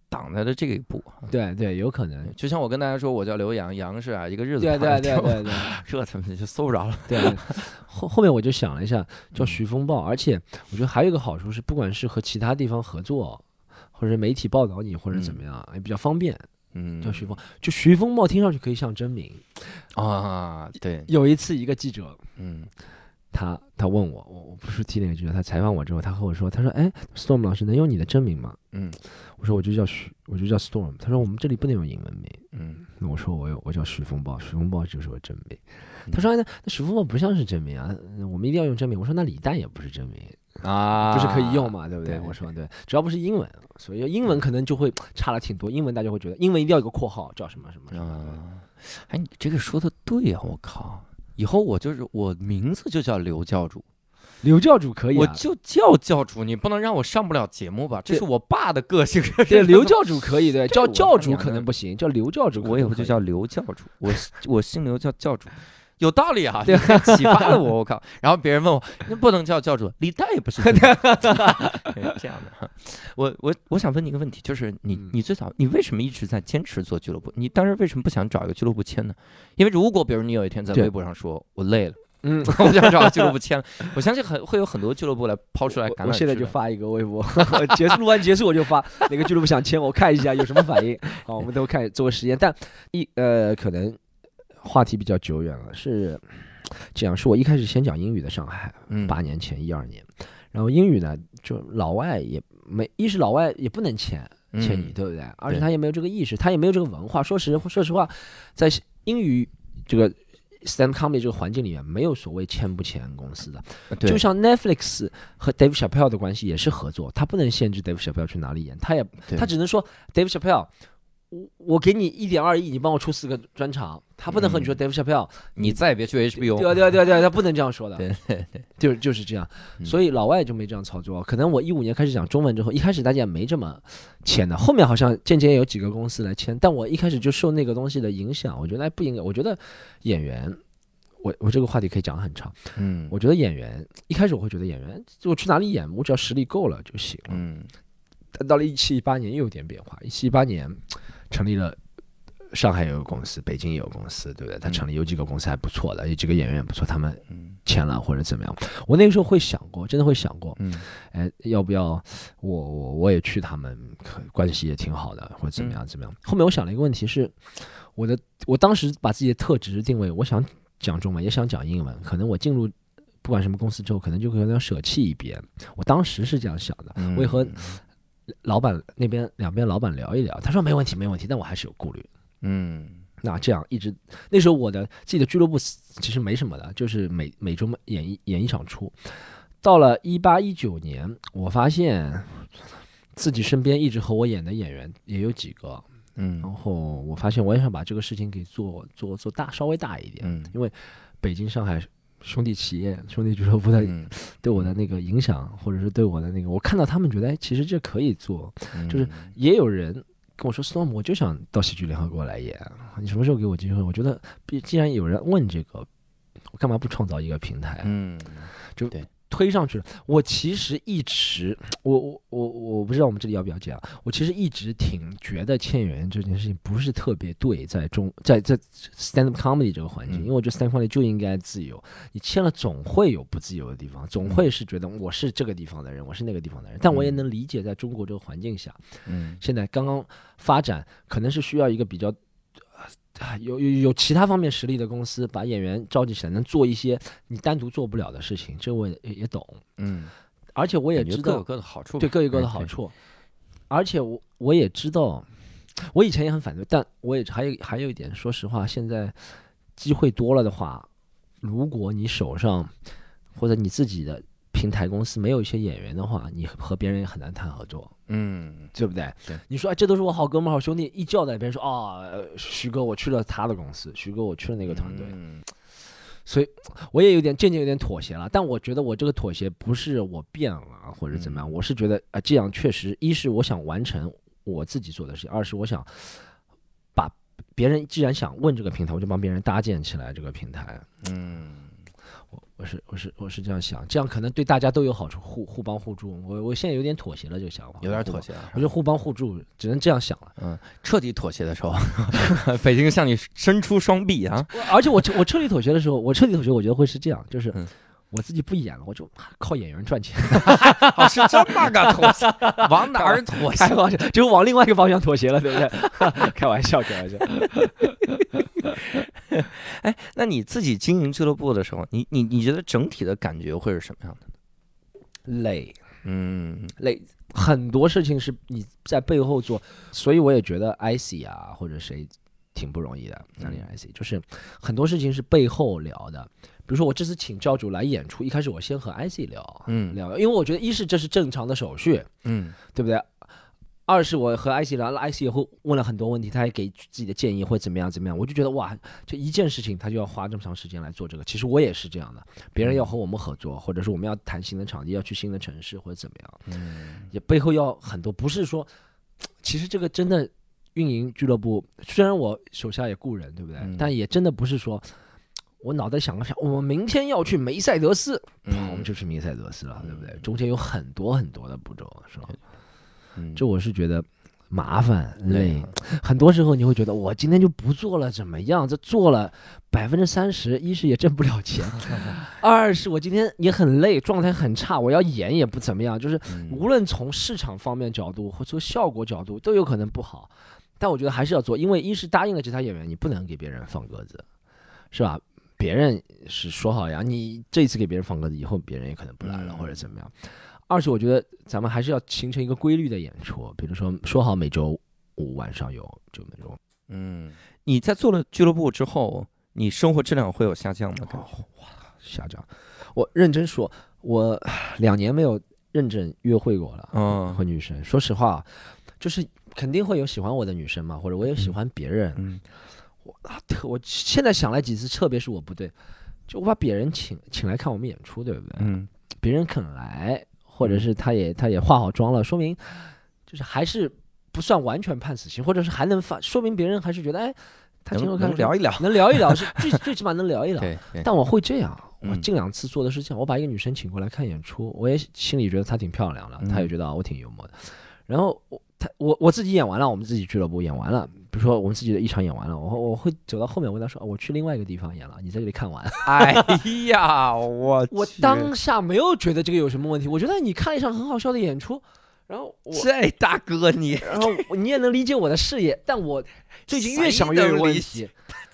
挡在了这一步。对对，有可能。就像我跟大家说，我叫刘洋，洋是啊一个日子对对对对对这他们就搜不着了。对，后后面我就想了一下，叫嗯徐风暴，而且我觉得还有一个好处是，不管是和其他地方合作，或者媒体报道你，或者怎么样，也比较方便。嗯，叫徐风，就徐风暴听上去可以像真名。啊，对，有一次，一个记者嗯他他问我，我我不是替那个记者，他采访我之后，他和我说，他说，哎，Storm 老师能用你的真名吗？嗯我说我就叫徐，我就叫 Storm。他说我们这里不能用英文名。嗯那我说我有，我叫徐风暴，徐风暴就是我真名。嗯他说哎那那徐风暴不像是真名啊，我们一定要用真名。我说那李诞也不是真名，啊，不是可以用？嘛，对不对？对对我说对，只要不是英文，所以英文可能就会差了挺多。英文大家会觉得英文一定要有个括号，叫什么什么什么。啊，哎，你这个说的对呀、我靠！以后我就是我名字就叫刘教主，刘教主可以啊，我就叫教主，你不能让我上不了节目吧？这是我爸的个性。*laughs* 对刘教主可以，对，叫教主可能不行，叫刘教主我以后就叫刘教主，我我姓刘叫教主，有道理啊，*laughs* 启发了我，我靠！然后别人问我，那不能叫教主，李诞也不是这样 *laughs* 这样的。我我我想问你一个问题，就是你嗯你最早你为什么一直在坚持做俱乐部？你当时为什么不想找一个俱乐部签呢？因为如果比如你有一天在微博上说我累了，嗯，*laughs* 我不想找个俱乐部签了，我相信很会有很多俱乐部来抛出来橄榄我现在就发一个微博，结束录完结束我就发，哪个俱乐部想签我看一下有什么反应。好，我们都看做个实验，但一呃可能话题比较久远了，是这样，是我一开始先讲英语的上海，嗯八年前一二年，然后英语呢就老外也没，一是老外也不能签签你，嗯对不对？而且他也没有这个意识，他也没有这个文化。说实说实话，在英语这个 stand comedy 这个环境里面，没有所谓签不签公司的。就像 Netflix 和 Dave Chappelle 的关系也是合作，他不能限制 Dave Chappelle 去哪里演，他也他只能说 Dave Chappelle。我我给你一点二亿，你帮我出四个专场，他不能和你说嗯 Dave Chappelle，你再也别去 HBO，对啊对啊对啊对啊，他不能这样说的，对 *laughs* 对对，*laughs* 就是就是这样，嗯所以老外就没这样操作。可能我一五年开始讲中文之后，一开始大家也没这么签的，后面好像渐渐有几个公司来签，但我一开始就受那个东西的影响，我觉得哎不应该，我觉得演员。我我这个话题可以讲很长。嗯我觉得演员一开始我会觉得演员，我去哪里演，我只要实力够了就行了。嗯但到了一七一八年又有点变化，一七一八年成立了上海有个公司，北京也有公司，对不对？他嗯成立有几个公司还不错的，有几个演员也不错，他们嗯签了或者怎么样。我那个时候会想过，真的会想过，嗯哎，要不要我我我也去他们，可关系也挺好的，或者怎么样怎么样。后面我想了一个问题是，我的我当时把自己的特质定位，我想讲中文，也想讲英文，可能我进入。不管什么公司之后，可能就可能要舍弃一边。我当时是这样想的，嗯我也和老板那边两边老板聊一聊，他说没问题没问题，但我还是有顾虑。嗯。那这样一直那时候我的自己的俱乐部其实没什么的，就是每每周演一演一场出。到了一八一九年，我发现自己身边一直和我演的演员也有几个，嗯。然后我发现我也想把这个事情给做做做大，稍微大一点。嗯。北京、上海兄弟企业、兄弟俱乐部的嗯。*laughs* 对我的那个影响，或者是对我的那个，我看到他们觉得，哎，其实这可以做，嗯。就是也有人跟我说，Storm，我就想到喜剧联合国来演，你什么时候给我机会？我觉得，毕既然有人问这个，我干嘛不创造一个平台，嗯推上去了？我其实一直，我我我我不知道我们这里要不要讲，我其实一直挺觉得签演员这件事情不是特别对，在中在在 stand up comedy 这个环境，嗯因为我觉得 stand up comedy 就应该自由，你签了总会有不自由的地方，总会是觉得我是这个地方的人，我是那个地方的人，但我也能理解在中国这个环境下。嗯现在刚刚发展，可能是需要一个比较。啊，有有有其他方面实力的公司把演员召集起来，能做一些你单独做不了的事情，这我也也懂，嗯，而且我也知道各有，各的好处，对各有各的好处，而且我我也知道，我以前也很反对，但我也还有还有一点，说实话，现在机会多了的话，如果你手上或者你自己的平台公司没有一些演员的话，你和别人也很难谈合作。嗯对不对？对，你说哎，这都是我好哥们、好兄弟，一叫在别人说啊、呃徐哥，我去了他的公司，徐哥，我去了那个团队，嗯所以我也有点渐渐有点妥协了。但我觉得我这个妥协不是我变了或者怎么样，嗯我是觉得啊、这样确实，一是我想完成我自己做的事情，二是我想把别人既然想问这个平台，我就帮别人搭建起来这个平台。嗯，我我是我是我是这样想，这样可能对大家都有好处，互互帮互助。我我现在有点妥协了，这个想法有点妥。协了。我觉得互帮互助只能这样想了。嗯，彻底妥协的时候，*laughs* 北京向你伸出双臂啊！*laughs* 而且我我彻底妥协的时候，我彻底妥协，我觉得会是这样，就是嗯我自己不演了，我就靠演员赚钱。*laughs* 哦，是这么个妥协，*laughs* 往哪儿妥协 *laughs* 开？玩笑，就往另外一个方向妥协了，对不对？开玩笑，开玩笑。哎，那你自己经营俱乐部的时候，你你你觉得整体的感觉会是什么样的？累嗯累，很多事情是你在背后做，所以我也觉得 IC 啊或者谁挺不容易的。那里 IC 就是很多事情是背后聊的，比如说我这次请教主来演出，一开始我先和 IC 聊，嗯聊，因为我觉得一是这是正常的手续，嗯对不对？二是我和 IC 聊了，IC 也会问了很多问题，他也给自己的建议或怎么样怎么样，我就觉得哇，这一件事情他就要花这么长时间来做这个。其实我也是这样的，别人要和我们合作，或者是我们要谈新的场地，要去新的城市或者怎么样，嗯也背后要很多，不是说，其实这个真的运营俱乐部，虽然我手下也雇人，对不对？嗯但也真的不是说。我脑袋想了想，我们明天要去梅赛德斯，嗯我们就去梅赛德斯了，对不对？中间有很多很多的步骤，是吧？嗯这我是觉得麻烦累累，很多时候你会觉得我今天就不做了怎么样？这做了百分之三十，一是也挣不了钱，*laughs* 二是我今天也很累，状态很差，我要演也不怎么样，就是嗯无论从市场方面角度或者说效果角度都有可能不好。但我觉得还是要做，因为一是答应了其他演员，你不能给别人放鸽子，是吧？别人是说好呀，你这一次给别人放鸽子，以后别人也可能不来了，嗯或者怎么样。二是我觉得咱们还是要形成一个规律的演出，比如说说好每周五晚上有就那种。嗯，你在做了俱乐部之后，你生活质量会有下降吗？感觉下降。我认真说，我两年没有认真约会过了。嗯和女生，说实话，就是肯定会有喜欢我的女生嘛，或者我也喜欢别人。嗯啊，特我现在想来几次，特别是我不对，就我把别人请请来看我们演出，对不对？嗯别人肯来，或者是他也他也化好妆了，说明就是还是不算完全判死刑，或者是还能发，说明别人还是觉得哎，他挺好能看，能聊一聊，能聊一聊，是 *laughs* 最最起码能聊一聊。但我会这样，我嗯近两次做的是这样，我把一个女生请过来看演出，我也心里觉得她挺漂亮的，她也嗯觉得啊我挺幽默的。然后我她我我自己演完了，我们自己俱乐部演完了，比如说我们自己的一场演完了，我我会走到后面，我跟他说，哦我去另外一个地方演了，你在这里看完。*laughs* 哎呀，我我当下没有觉得这个有什么问题，我觉得你看了一场很好笑的演出，然后我。这大哥你然后你也能理解我的事业，但我最近越想越有问题。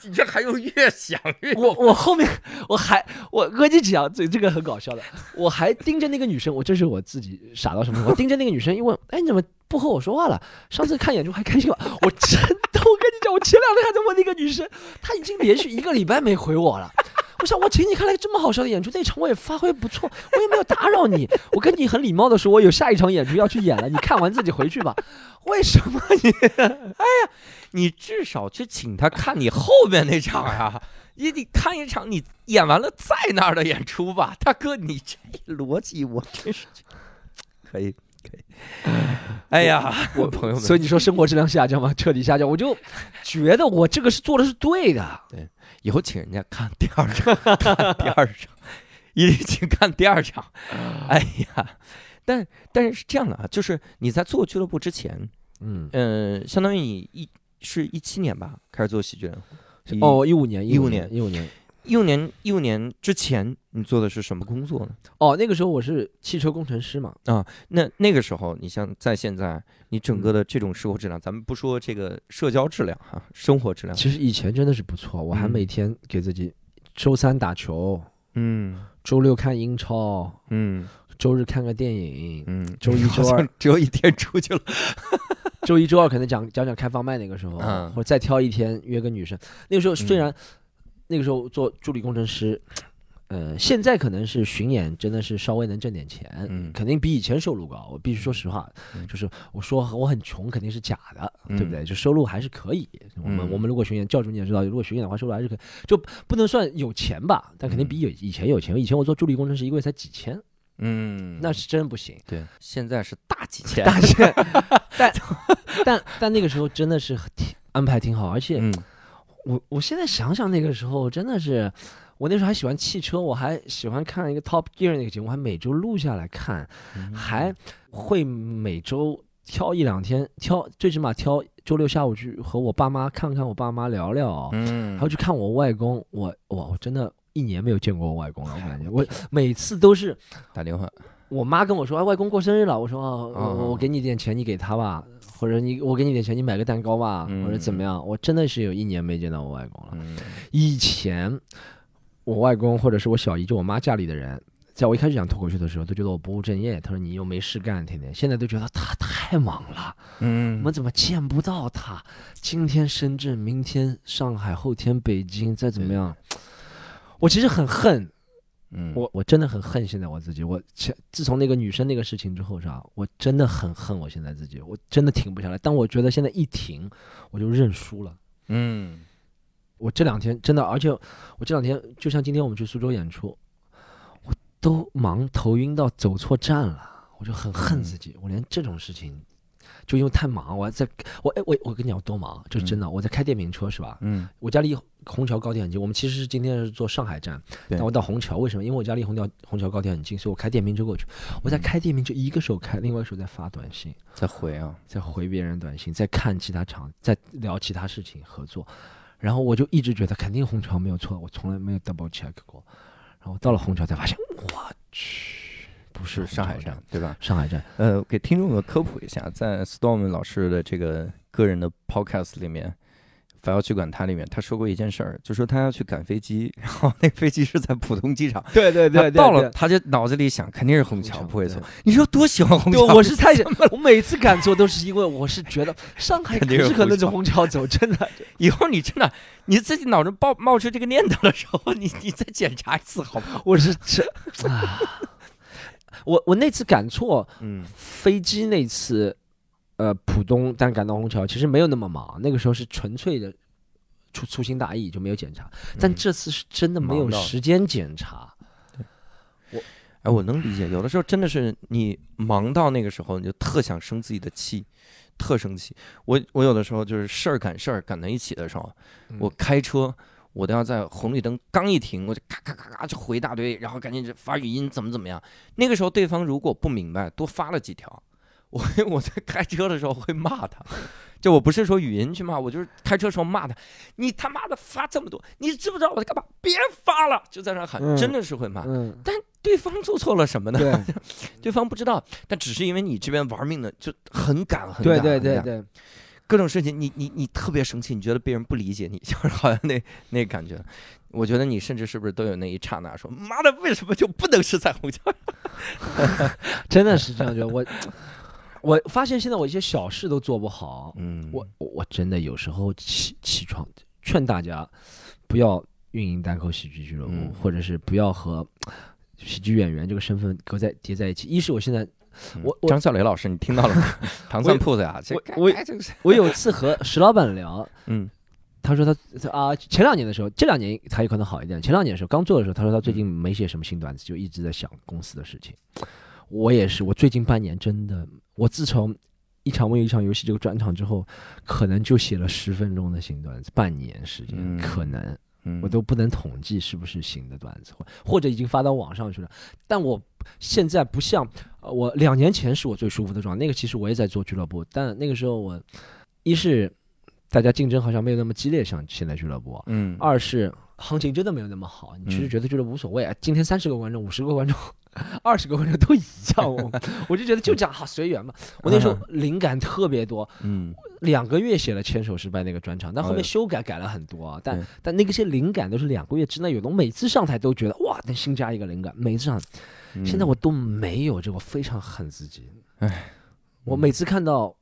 你 *laughs* 这还用越想越我我后面我还我跟你讲，这这个很搞笑的，我还盯着那个女生，我这是我自己傻到什么？我盯着那个女生，一问，哎，你怎么不和我说话了？上次看演出还开心吗？*laughs* 我真的，我跟你讲，我前两天还在问那个女生，她已经连续一个礼拜没回我了。我想，我请你看了这么好笑的演出，那场我也发挥不错，我也没有打扰你。我跟你很礼貌的说，我有下一场演出要去演了，你看完自己回去吧。为什么你？*laughs* 哎呀你至少去请他看你后面那场呀、你得看一场你演完了在那儿的演出吧，大哥，你这逻辑我真是可以。哎呀，我 *laughs* 朋友们，所以你说生活质量下降吗？彻底下降，我就觉得我这个是做的是对的。对以后请人家看第二场，*laughs* 看第二场，*laughs* 一定请看第二场。哎呀，但但是是这样的啊，就是你在做俱乐部之前，嗯，嗯、相当于你一是一七年吧开始做喜剧人，一哦，一五年，15五年一五年。一五年一五年之前你做的是什么工作呢？哦，那个时候我是汽车工程师嘛。啊那那个时候，你像在现在，你整个的这种生活质量，咱们不说这个社交质量哈，生活质量，其实以前真的是不错，我还嗯每天给自己周三打球，嗯。周六看英超，嗯。周日看个电影，嗯，周一周二 *laughs* 只有一天出去了，*laughs* 周一周二可能讲讲讲开放麦那个时候，嗯或者再挑一天约个女生。那个时候虽然、那个时候做助理工程师，呃，现在可能是巡演真的是稍微能挣点钱，嗯肯定比以前收入高。我必须说实话，嗯就是我说我很穷肯定是假的，嗯对不对？就收入还是可以。我们、嗯我们如果巡演，教主你也知道，如果巡演的话，收入还是可以，就不能算有钱吧，但肯定比有以前有钱。以前我做助理工程师一个月才几千，嗯，那是真不行。对，现在是大几 *laughs* 千，大钱，*laughs* 但 *laughs* 但但那个时候真的是挺安排挺好，而且嗯我我现在想想那个时候真的是，我那时候还喜欢汽车，我还喜欢看一个 Top Gear 那个节目，还每周录下来看，嗯。还会每周挑一两天，挑最起码挑周六下午去和我爸妈看看我爸妈聊聊，嗯，还要去看我外公，我哇我真的一年没有见过我外公了，我感觉。我每次都是打电话，我妈跟我说，哎，外公过生日了，我说哦，哦我我给你点钱，你给他吧，或者你我给你点钱，你买个蛋糕吧，嗯或者怎么样，我真的是有一年没见到我外公了。嗯以前我外公或者是我小姨，就我妈家里的人，在我一开始讲脱口秀的时候，都觉得我不务正业。他说你又没事干，天天。现在都觉得他太忙了，我嗯们怎么见不到他？今天深圳，明天上海，后天北京，再怎么样？我其实很恨，嗯，我我真的很恨现在我自己。我前自从那个女生那个事情之后，是吧？我真的很恨我现在自己，我真的停不下来。但我觉得现在一停，我就认输了。嗯我这两天真的，而且我这两天就像今天我们去苏州演出，我都忙头晕到走错站了，我就很恨自己。我连这种事情，就因为太忙，我还在我哎我我跟你讲我多忙，就是真的，我在开电瓶车是吧？嗯我家离虹桥高铁很近，我们其实是今天是坐上海站，对但我到虹桥，为什么？因为我家离虹桥虹桥高铁很近，所以我开电瓶车过去。我在开电瓶车，一个手开，另外一个手在发短信，在回啊，在回别人短信，在看其他场，在聊其他事情合作。然后我就一直觉得肯定虹桥没有错，我从来没有 double check 过。然后到了虹桥才发现，我去，不是是上海站，对吧？上海站。呃，给听众们科普一下，在 Storm 老师的这个个人的 podcast 里面，反要去管他里面，他说过一件事儿，就说他要去赶飞机，*laughs* 然后那飞机是在浦东机场，对对对到了他就脑子里想肯定是虹桥，不会错。你说多喜欢虹，桥？我是太我每次赶错都是因为我是觉得上海肯定是是可能是虹虹桥走，真的。以后你真的你自己脑中冒冒出这个念头的时候，*laughs* 你你再检查一次好不好？我是这 *laughs* 啊，我我那次赶错嗯飞机那次，呃，浦东但赶到虹桥，其实没有那么忙，那个时候是纯粹的粗粗心大意就没有检查，但嗯这次是真的没有时间检查。我哎，我能理解，有的时候真的是你忙到那个时候，你就特想生自己的气，特生气。我我有的时候就是事儿赶事儿赶在一起的时候，我开车，我都要在红绿灯刚一停，我就咔咔咔咔就回一大堆，然后赶紧就发语音怎么怎么样。那个时候对方如果不明白，多发了几条，我会 *laughs* 我在开车的时候会骂他。就我不是说语音去骂，我就是开车时候骂他，你他妈的发这么多，你知不知道我在干嘛？别发了，就在那喊，嗯真的是会骂。嗯，对方做错了什么呢？对 *laughs* 对方不知道，但只是因为你这边玩命的就很赶，很对对对对，各种事情，你你你特别生气，你觉得别人不理解你，就是好像那那感觉。我觉得你甚至是不是都有那一刹那说，妈的，为什么就不能是彩虹桥？*laughs* 真的是这样觉得。我我发现现在我一些小事都做不好，嗯我我我真的有时候起起床劝大家不要运营单口喜剧俱乐部，嗯或者是不要和喜剧演员这个身份搁在叠在一起。一是我现在我我张笑雷老师，你听到了吗？*laughs* 糖蒜铺子呀，这我我我有一次和石老板聊，*laughs* 嗯他说他他啊、前两年的时候，这两年他有可能好一点。前两年的时候刚做的时候，他说他最近没写什么新段子，就一直在想公司的事情。我也是，我最近半年真的，我自从一场梦一场游戏这个专场之后，可能就写了十分钟的新段子，半年时间，嗯可能嗯，我都不能统计是不是新的段子，或或者已经发到网上去了。但我现在不像呃我两年前是我最舒服的状态，那个其实我也在做俱乐部，但那个时候我一是大家竞争好像没有那么激烈，像现在俱乐部二是行情真的没有那么好，你其实嗯觉得觉得无所谓啊，今天三十个观众、五十个观众、二十个观众都一样，*laughs* 我我就觉得就这样好随缘嘛。我那时候灵感特别多，嗯两个月写了《牵手失败》那个专场，但后面修改改了很多啊。但但那个些灵感都是两个月之内有的，我每次上台都觉得哇，能新加一个灵感，每次上现在我都没有这个，我非常恨自己。唉，我每次看到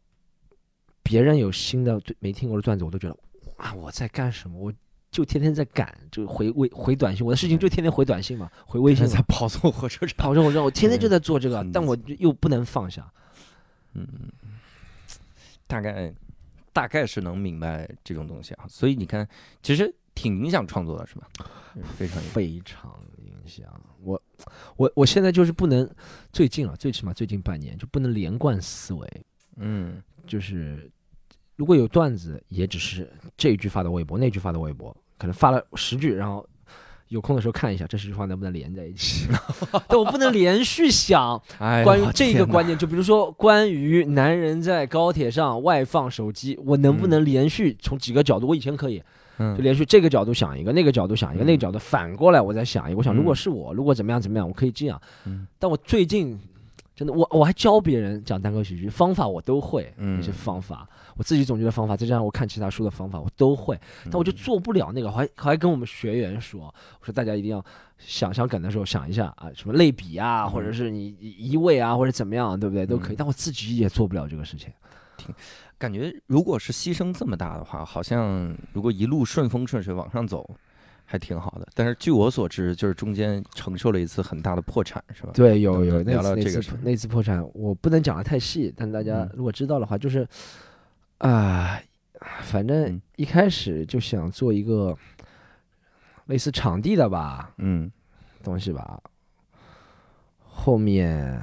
别人有新的没听过的段子，我都觉得哇，我在干什么？我就天天在赶，就回微回短信，我的事情就天天回短信嘛，回微信嘛。在跑错火车站，跑着我让我天天就在做这个，但我就又不能放下。嗯，大概大概是能明白这种东西啊，所以你看，其实挺影响创作的，是吧？嗯非常影响。非常影响。我，我我现在就是不能，最近啊，最起码最近半年就不能连贯思维，嗯。就是如果有段子，也只是这一句发的微博，那句发的微博，可能发了十句，然后有空的时候看一下这十句话能不能连在一起。*laughs* 但我不能连续想关于这个观点，就比如说关于男人在高铁上外放手机，我能不能连续从几个角度？我以前可以，就嗯连续这个角度想一个，那个角度想一个，嗯那个角度反过来我再想一个。我想，如果嗯是我，如果怎么样怎么样，我可以这样。嗯但我最近真的，我我还教别人讲单口喜剧方法，我都会，嗯那些方法，我自己总结的方法，再加上我看其他书的方法，我都会。但我就做不了那个，我还还跟我们学员说，我说大家一定要想想梗的时候想一下啊，什么类比啊，嗯或者是你移位啊，或者怎么样，对不对？都可以。嗯但我自己也做不了这个事情。感觉如果是牺牲这么大的话，好像如果一路顺风顺水往上走，还挺好的。但是据我所知，就是中间承受了一次很大的破产，是吧？对，有有那那次这个那次破产，我不能讲的太细，但大家嗯。如果知道的话，就是啊、反正嗯。一开始就想做一个类似场地的吧嗯。东西吧，后面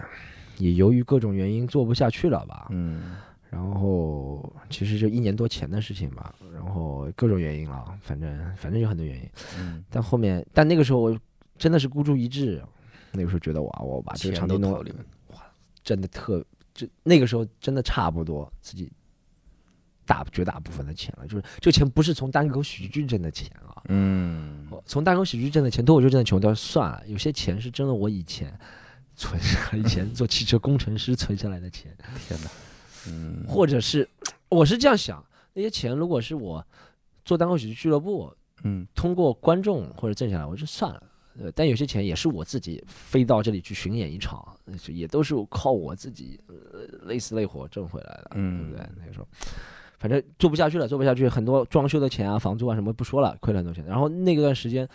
也由于各种原因做不下去了吧，嗯然后其实就一年多前的事情吧，然后各种原因了，反正反正有很多原因。嗯，但后面，但那个时候我真的是孤注一掷，那个时候觉得哇，我把这个钱场地弄都投里面，真的特，就那个时候真的差不多自己大绝大部分的钱了，就是这个钱不是从单口喜剧挣的钱啊，嗯从单口喜剧挣的钱，脱口秀挣的钱我都要算了，有些钱是真的我以前存下来，以前做汽车工程师存下来的钱，天哪，嗯或者是我是这样想，那些钱如果是我做单口喜剧俱乐部嗯通过观众或者挣下来，我就算了。对，但有些钱也是我自己飞到这里去巡演一场，也都是靠我自己呃累死累活挣回来的，对嗯不对？那个时候，反正做不下去了，做不下去，很多装修的钱啊、房租啊什么不说了，亏了很多钱。然后那段时间，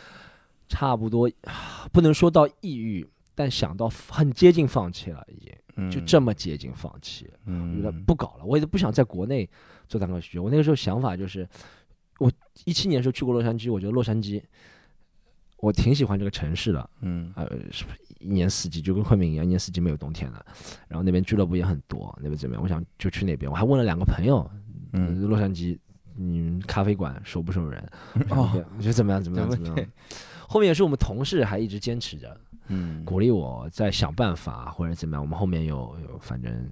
差不多啊不能说到抑郁，但想到很接近放弃了，已经嗯，就这么接近放弃。我嗯，觉得不搞了，我也不想在国内做单口喜剧。我那个时候想法就是，我一七年的时候去过洛杉矶，我觉得洛杉矶，我挺喜欢这个城市的，嗯呃，是一年四季就跟昆明一样，一年四季没有冬天的。然后那边俱乐部也很多，那边怎么样？我想就去那边。我还问了两个朋友，呃嗯洛杉矶，嗯，咖啡馆收不收人？哦，我觉得怎么样？怎么样？怎么样？后面也是我们同事还一直坚持着，嗯鼓励我再想办法或者怎么样。我们后面有有，反正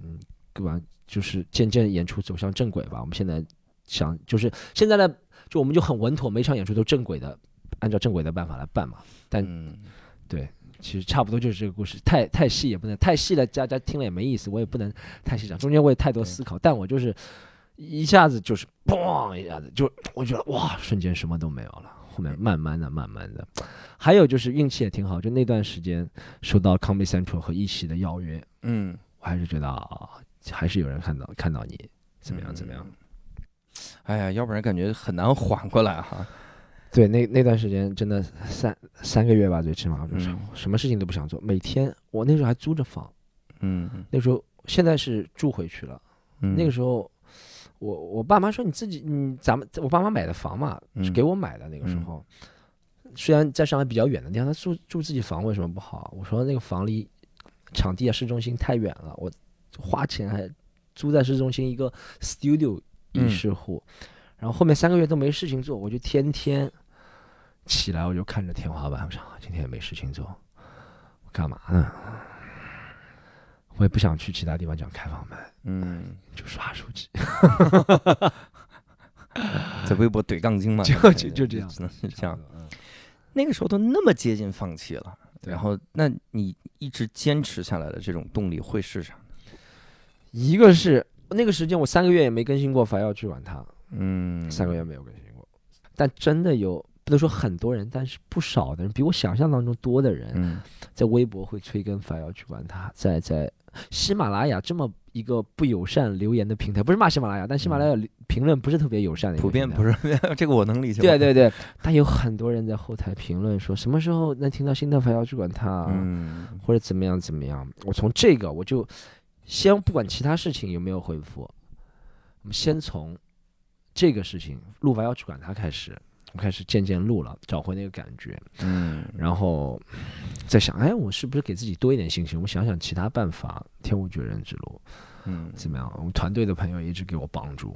对吧？就是渐渐演出走向正轨吧。我们现在想，就是现在呢，就我们就很稳妥，每场演出都正轨的，按照正轨的办法来办嘛。但嗯其实差不多就是这个故事，太太细也不能太细了，大家听了也没意思，我也不能太细讲。中间我也太多思考，但我就是一下子就是嘣一下子就我觉得哇，瞬间什么都没有了。后面慢慢的、慢慢的，还有就是运气也挺好，就那段时间收到 Comedy Central 和一席的邀约，嗯，我还是觉得啊，还是有人看到看到你怎么样怎么样。哎呀，要不然感觉很难缓过来哈。*laughs* 对，那那段时间真的三三个月吧，最起码就是嗯什么事情都不想做，每天我那时候还租着房，嗯那时候现在是住回去了。嗯，那个时候，我我爸妈说你自己，你咱们我爸妈买的房嘛，是嗯给我买的。那个时候，虽然在上海比较远的地方，他住住自己房为什么不好？我说那个房离场地啊市中心太远了，我花钱还租在市中心一个 studio 嗯一室户，然后后面三个月都没事情做，我就天天起来我就看着天花板，我想啊今天也没事情做，我干嘛呢？我也不想去其他地方讲开放麦。嗯，就刷手机，*laughs* 在微博怼杠精嘛，就就就这样只能是这样。嗯。那个时候都那么接近放弃了，然后那你一直坚持下来的这种动力会是啥？一个是那个时间我三个月也没更新过，反要去管它，嗯，三个月没有更新过。但真的有，不能说很多人，但是不少的人，比我想象当中多的人，嗯在微博会催更反要去管他，在在喜马拉雅这么一个不友善留言的平台，不是骂喜马拉雅，但喜马拉雅评论不是特别友善的普遍不是 *laughs* 这个我能理解。对，对对，但有很多人在后台评论说，什么时候能听到新的反要去管它？嗯或者怎么样怎么样。我从这个我就先不管其他事情有没有回复，我们先从这个事情录完要去管它开始，我开始渐渐录了，找回那个感觉，嗯然后在想，哎，我是不是给自己多一点信心？我想想其他办法，天无绝人之路嗯怎么样？我们团队的朋友一直给我帮助，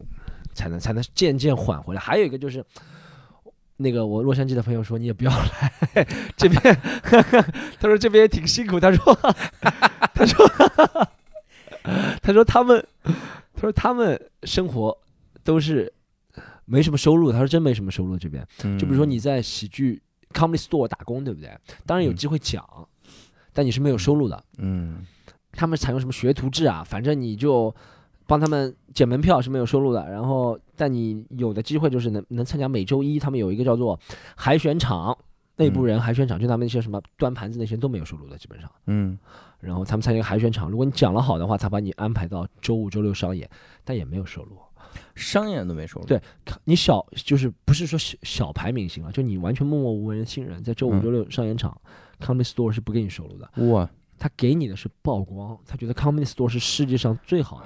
才能才能渐渐缓回来。还有一个就是。那个我洛杉矶的朋友说你也不要来这边，*laughs* 他说这边也挺辛苦。他说，他说，他说他们，他说他们生活都是没什么收入。他说真没什么收入这边。就比如说你在喜剧 comedy store 打工，对不对？当然有机会讲，但你是没有收入的。嗯，他们采用什么学徒制啊？反正你就。帮他们捡门票是没有收入的，然后但你有的机会就是能能参加每周一他们有一个叫做海选场，内部人海选场，就他们那些什么端盘子那些都没有收入的基本上，嗯，然后他们参加海选场，如果你讲了好的话，他把你安排到周五周六上演，但也没有收入，商演都没收入，对你小就是不是说小小牌明星了，就你完全默默无闻的新人，在周五周六上演场，Comedy Store 是不给你收入的，哇。他给你的是曝光，他觉得 Comedy Store 是世界上最好的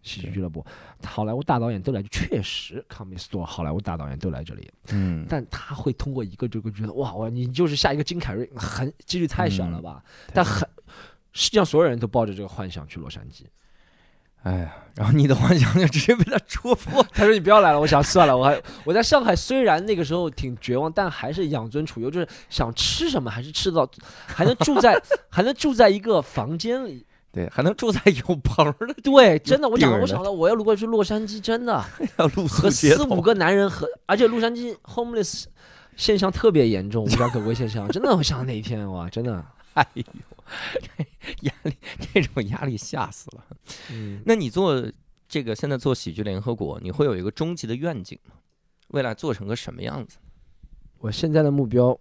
喜剧俱乐部，好莱坞大导演都来，确实 Comedy Store 好莱坞大导演都来这里，嗯，但他会通过一个这个觉得哇哇，你就是下一个金凯瑞，很几率太小了吧？但很，实际上所有人都抱着这个幻想去洛杉矶。哎呀，然后你的幻想就直接被他戳破。*laughs* 他说：“你不要来了。”我想算了，我还我在上海，虽然那个时候挺绝望，但还是养尊处优，就是想吃什么还是吃到，还能住在 *laughs* 还能住在一个房间里，对，还能住在有棚的。*laughs* 对，真的，我讲，我想到我要如果去洛杉矶，真的和四五个男人和，而且洛杉矶 homeless 现象特别严重，无家可归现象，真的，我想到那一天哇，真的。哎呦，*laughs* 压力这种压力吓死了。嗯，那你做这个现在做喜剧联合国，你会有一个终极的愿景吗？未来做成个什么样子？我现在的目标。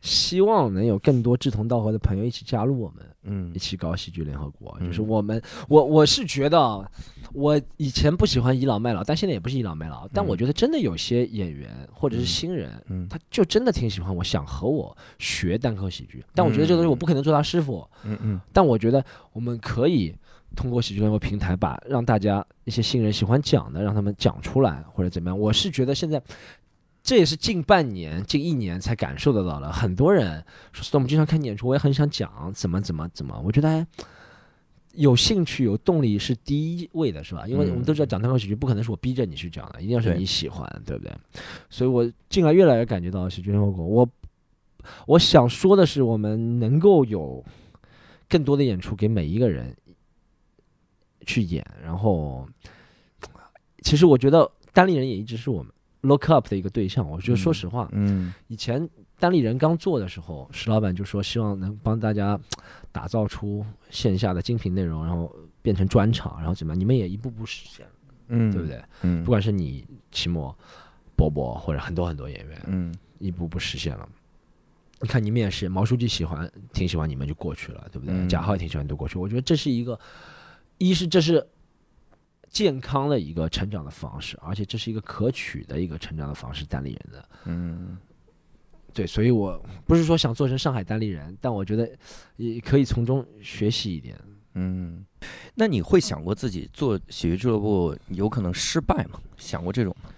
希望能有更多志同道合的朋友一起加入我们，嗯，一起搞喜剧联合国。就是我们，我我是觉得，我以前不喜欢倚老卖老，但现在也不是倚老卖老。但我觉得真的有些演员或者是新人，嗯，他就真的挺喜欢我，想和我学单口喜剧。但我觉得这个东西我不可能做他师傅，嗯嗯。但我觉得我们可以通过喜剧联合平台，把让大家一些新人喜欢讲的，让他们讲出来或者怎么样。我是觉得现在。这也是近半年、近一年才感受得到了。很多人说，我们经常看演出，我也很想讲怎么怎么怎么。我觉得有兴趣、有动力是第一位的，是吧？因为我们都知道讲单口喜剧不可能是我逼着你去讲的，一定要是你喜欢，对不对？所以我近来越来越感觉到喜剧联合国。我我想说的是，我们能够有更多的演出给每一个人去演。然后，其实我觉得单立人也一直是我们。Look up 的一个对象，我觉得说实话，嗯，以前单立人刚做的时候，石老板就说希望能帮大家打造出线下的精品内容，然后变成专场，然后怎么样？你们也一步步实现了，嗯，对不对？嗯，不管是你齐墨、波波或者很多很多演员，嗯，一步步实现了。你看你们也是，毛书记喜欢，挺喜欢你们就过去了，对不对？贾浩也挺喜欢就过去。我觉得这是一个，一是这是。健康的一个成长的方式，而且这是一个可取的一个成长的方式。单立人的，嗯，对，所以我不是说想做成上海单立人，但我觉得也可以从中学习一点。嗯，那你会想过自己做喜剧俱乐部有可能失败吗？想过这种吗？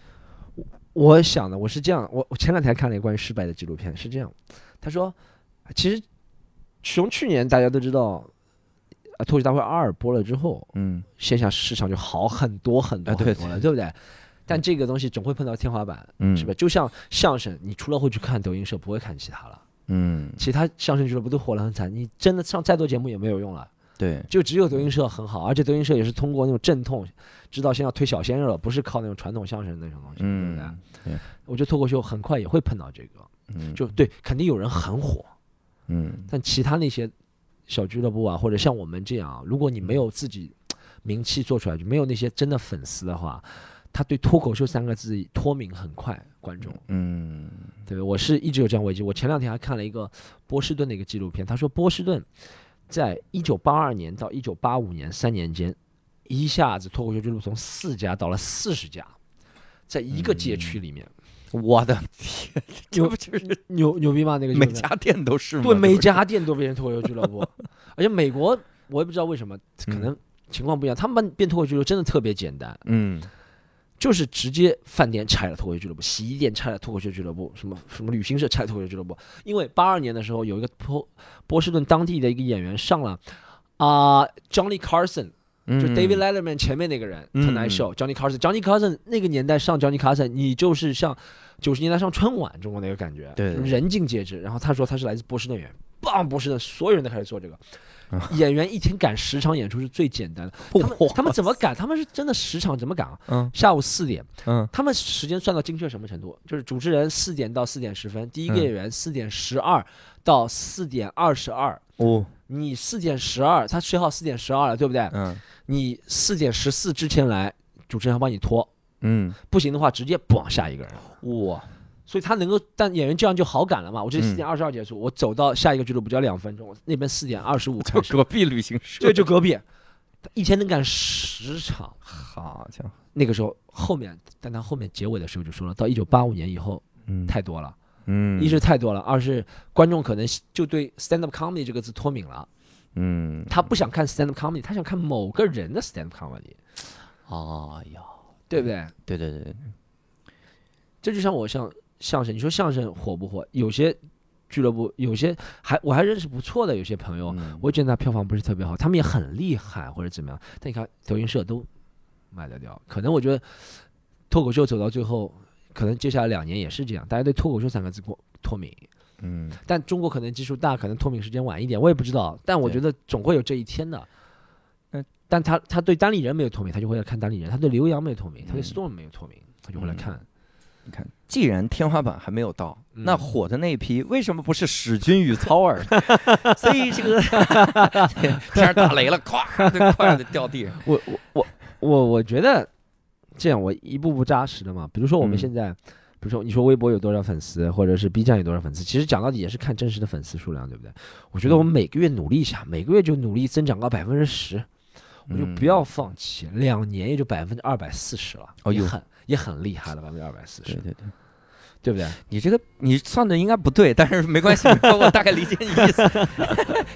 我想的，我是这样，我我前两天看了一个关于失败的纪录片，是这样，他说，其实从去年大家都知道。脱口秀大会二播了之后，嗯，线下市场就好很多很多很多了，对不对？但这个东西总会碰到天花板，嗯，是吧？就像相声，你除了会去看抖音社，不会看其他了，嗯，其他相声俱乐部都火了很惨，你真的上再多节目也没有用了，对，就只有抖音社很好，而且抖音社也是通过那种阵痛，知道先要推小鲜肉了，不是靠那种传统相声那种东西，对不对？我觉得脱口秀很快也会碰到这个，嗯，就对，肯定有人很火，嗯，但其他那些。小俱乐部啊，或者像我们这样，如果你没有自己名气做出来，就没有那些真的粉丝的话，他对脱口秀三个字脱敏很快。观众，嗯，对，我是一直有这样危机。我前两天还看了一个波士顿的一个纪录片，他说波士顿在一九八二年到一九八五年三年间，一下子脱口秀俱乐部从四家到了四十家，在一个街区里面。我的天，牛就是牛牛逼吗？那个每家店都是，对，每家店都变成脱口秀俱乐部，*laughs* 而且美国我也不知道为什么，可能情况不一样。他们变脱口秀俱乐部真的特别简单，嗯，就是直接饭店拆了脱口秀俱乐部，洗衣店拆了脱口秀俱乐部，什么什么旅行社拆脱口秀俱乐部。因为八二年的时候有一个波波士顿当地的一个演员上了啊，Johnny Carson 就嗯 David Letterman 前面那个人嗯 Tonight Show，Johnny Carson，Johnny Carson 那个年代上 Johnny Carson，你就是像九十年代上春晚中国那个感觉，人尽皆知。然后他说他是来自波士顿演员，棒波士顿，所有人都开始做这个。*laughs* 啊演员一天赶十场演出是最简单的，他们他们怎么赶？他们是真的十场怎么赶啊？嗯下午四点，嗯他们时间算到精确什么程度？就是主持人四点到四点十分，第一个嗯演员四点十二到四点二十二。哦你四点十二，他学好四点十二了，对不对？嗯你四点十四之前来，主持人要帮你拖，嗯不行的话直接不往下一个人。哇所以他能够，但演员这样就好赶了嘛。我这嗯四点二十二结束，我走到下一个俱乐部就要两分钟，我那边四点二十五，就 *laughs* 隔壁旅行社，对，就隔壁，他一天能赶十场。好家伙，那个时候后面，但他后面结尾的时候就说了，到一九八五年以后嗯太多了，嗯。一是太多了，二是观众可能就对 stand up comedy 这个字脱敏了，嗯。他不想看 stand up comedy，他想看某个人的 stand up comedy，哎呀，对不对？对对对，这就像我像相声，你说相声火不火？有些俱乐部，有些还我还认识不错的有些朋友，嗯。我觉得他票房不是特别好，他们也很厉害或者怎么样，但你看德云社都卖得掉，可能我觉得脱口秀走到最后，可能接下来两年也是这样，大家对脱口秀三个字过脱敏，嗯但中国可能基数大，可能脱敏时间晚一点，我也不知道，但我觉得总会有这一天的。嗯但他他对单立人没有脱敏，他就会来看单立人；他对刘洋没有脱敏，他对嗯 Storm 没有脱敏，他就会来嗯看。你看，既然天花板还没有到，嗯那火的那一批为什么不是史军与操儿？*laughs* 所以这个 *laughs* *laughs* 天上打雷了，咵，就快的掉地上。我我我我我觉得这样，我一步步扎实的嘛。比如说我们嗯。现在，比如说你说微博有多少粉丝，或者是 B 站有多少粉丝，其实讲到底也是看真实的粉丝数量，对不对？我觉得我们每个月努力一下，每个月就努力增长个百分之十，我就不要放弃，两年也就百分之二百四十了，哦也很也很厉害了，百分之二百四十，对对对，对不对？你这个你算的应该不对，但是没关系，*laughs* 我大概理解你意思。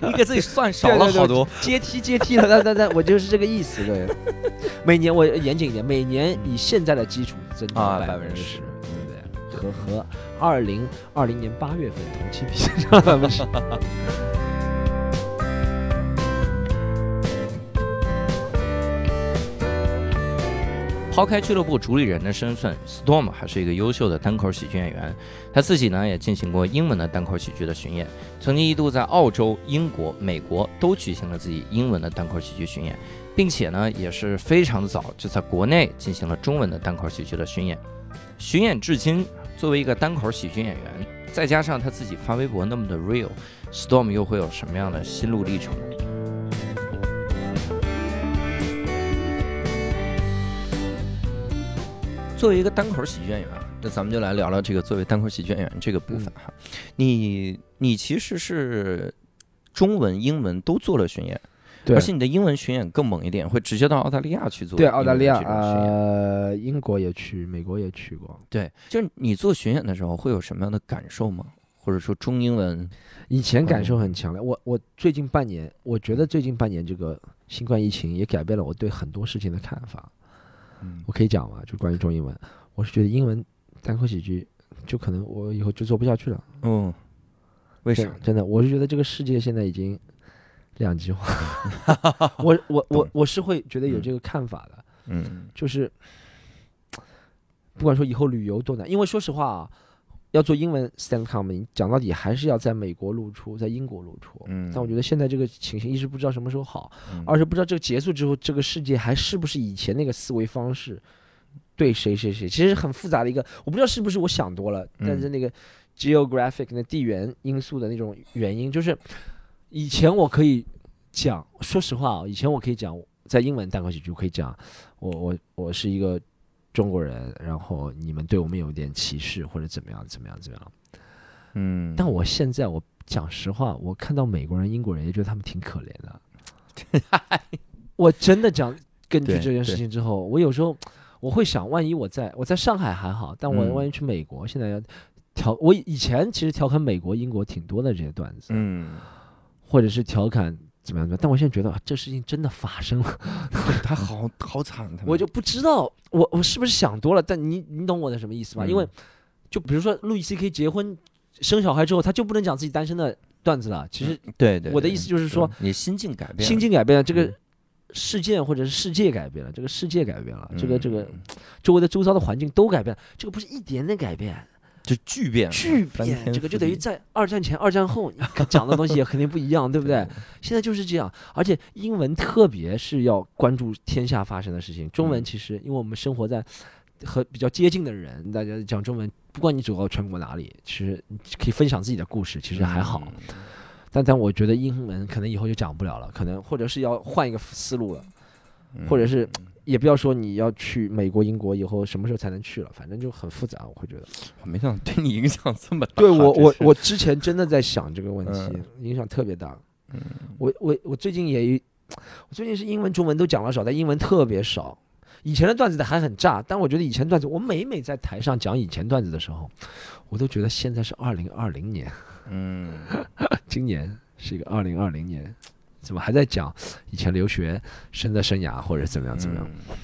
你给自己算少了好多。阶梯阶梯的，但但但我就是这个意思，对。*laughs* 每年我严谨一点，每年以现在的基础增啊长百分之10%十，对不对？和和二零二零年八月份同期比增长百分之十。*laughs* 抛开俱乐部主理人的身份，Storm 还是一个优秀的单口喜剧演员。他自己呢也进行过英文的单口喜剧的巡演，曾经一度在澳洲、英国、美国都举行了自己英文的单口喜剧巡演，并且呢也是非常早就在国内进行了中文的单口喜剧的巡演。巡演至今，作为一个单口喜剧演员，再加上他自己发微博那么的 real，Storm 又会有什么样的心路历程呢作为一个单口喜剧演员啊，那咱们就来聊聊这个作为单口喜剧演员这个部分哈。你你其实是中文、英文都做了巡演，对而且你的英文巡演更猛一点，会直接到澳大利亚去做。对，澳大利亚。呃，英国也去，美国也去过。对，就是你做巡演的时候会有什么样的感受吗？或者说中英文？以前感受很强烈，我我最近半年，我觉得最近半年这个新冠疫情也改变了我对很多事情的看法。嗯我可以讲吗？就关于中英文，我是觉得英文单口喜剧，就可能我以后就做不下去了。嗯，为啥？真真的，我是觉得这个世界现在已经两极化。*laughs* 我我 *laughs* 我我是会觉得有这个看法的，嗯就是不管说以后旅游多难，因为说实话啊，要做英文 stand comedy，讲到底还是要在美国露出，在英国露出。嗯，但我觉得现在这个情形，一是不知道什么时候好，嗯二是不知道这个结束之后，这个世界还是不是以前那个思维方式，对谁谁谁，其实很复杂的一个，我不知道是不是我想多了，但是那个 geographic 那地缘因素的那种原因，就是以前我可以讲，说实话啊，以前我可以讲，在英文单口喜剧我可以讲，我我我是一个中国人，然后你们对我们有点歧视或者怎么样怎么样怎么样，嗯，但我现在我讲实话，我看到美国人、英国人也觉得他们挺可怜的。*laughs* 我真的讲，根据这件事情之后，我有时候我会想，万一我在我在上海还好，但我嗯。万一去美国，现在要调，我以前其实调侃美国、英国挺多的这些段子，嗯，或者是调侃怎么样怎么样，但我现在觉得啊这事情真的发生了，*laughs* 他好好惨，他我就不知道我我是不是想多了，但你你懂我的什么意思吧？嗯因为就比如说路易 C K 结婚生小孩之后，他就不能讲自己单身的段子了，其实。对对，我的意思就是说，你心境改变了，心境改变了，这个嗯事件或者是世界改变了，这个世界改变了，这个这个嗯周围的周遭的环境都改变了，这个不是一点点改变，就巨变，巨变，这个就等于在二战前、二战后你讲的东西也肯定不一样，*laughs* 对不对？现在就是这样，而且英文特别是要关注天下发生的事情，中文嗯。其实因为我们生活在和比较接近的人，大家讲中文，不管你走到全国哪里，其实你可以分享自己的故事，其实还好。嗯。但但我觉得英文可能以后就讲不了了，可能或者是要换一个思路了，嗯。或者是也不要说你要去美国、英国以后什么时候才能去了，反正就很复杂，我会觉得。*laughs* 我没想到对你影响这么大。对我我我之前真的在想这个问题嗯，影响特别大。嗯我我我最近也，我最近是英文、中文都讲了少，但英文特别少。以前的段子的还很炸，但我觉得以前段子，我每每在台上讲以前段子的时候，我都觉得现在是二零二零年，嗯，*laughs* 今年是一个二零二零年，怎么还在讲以前留学生的生涯或者怎么样怎么样？嗯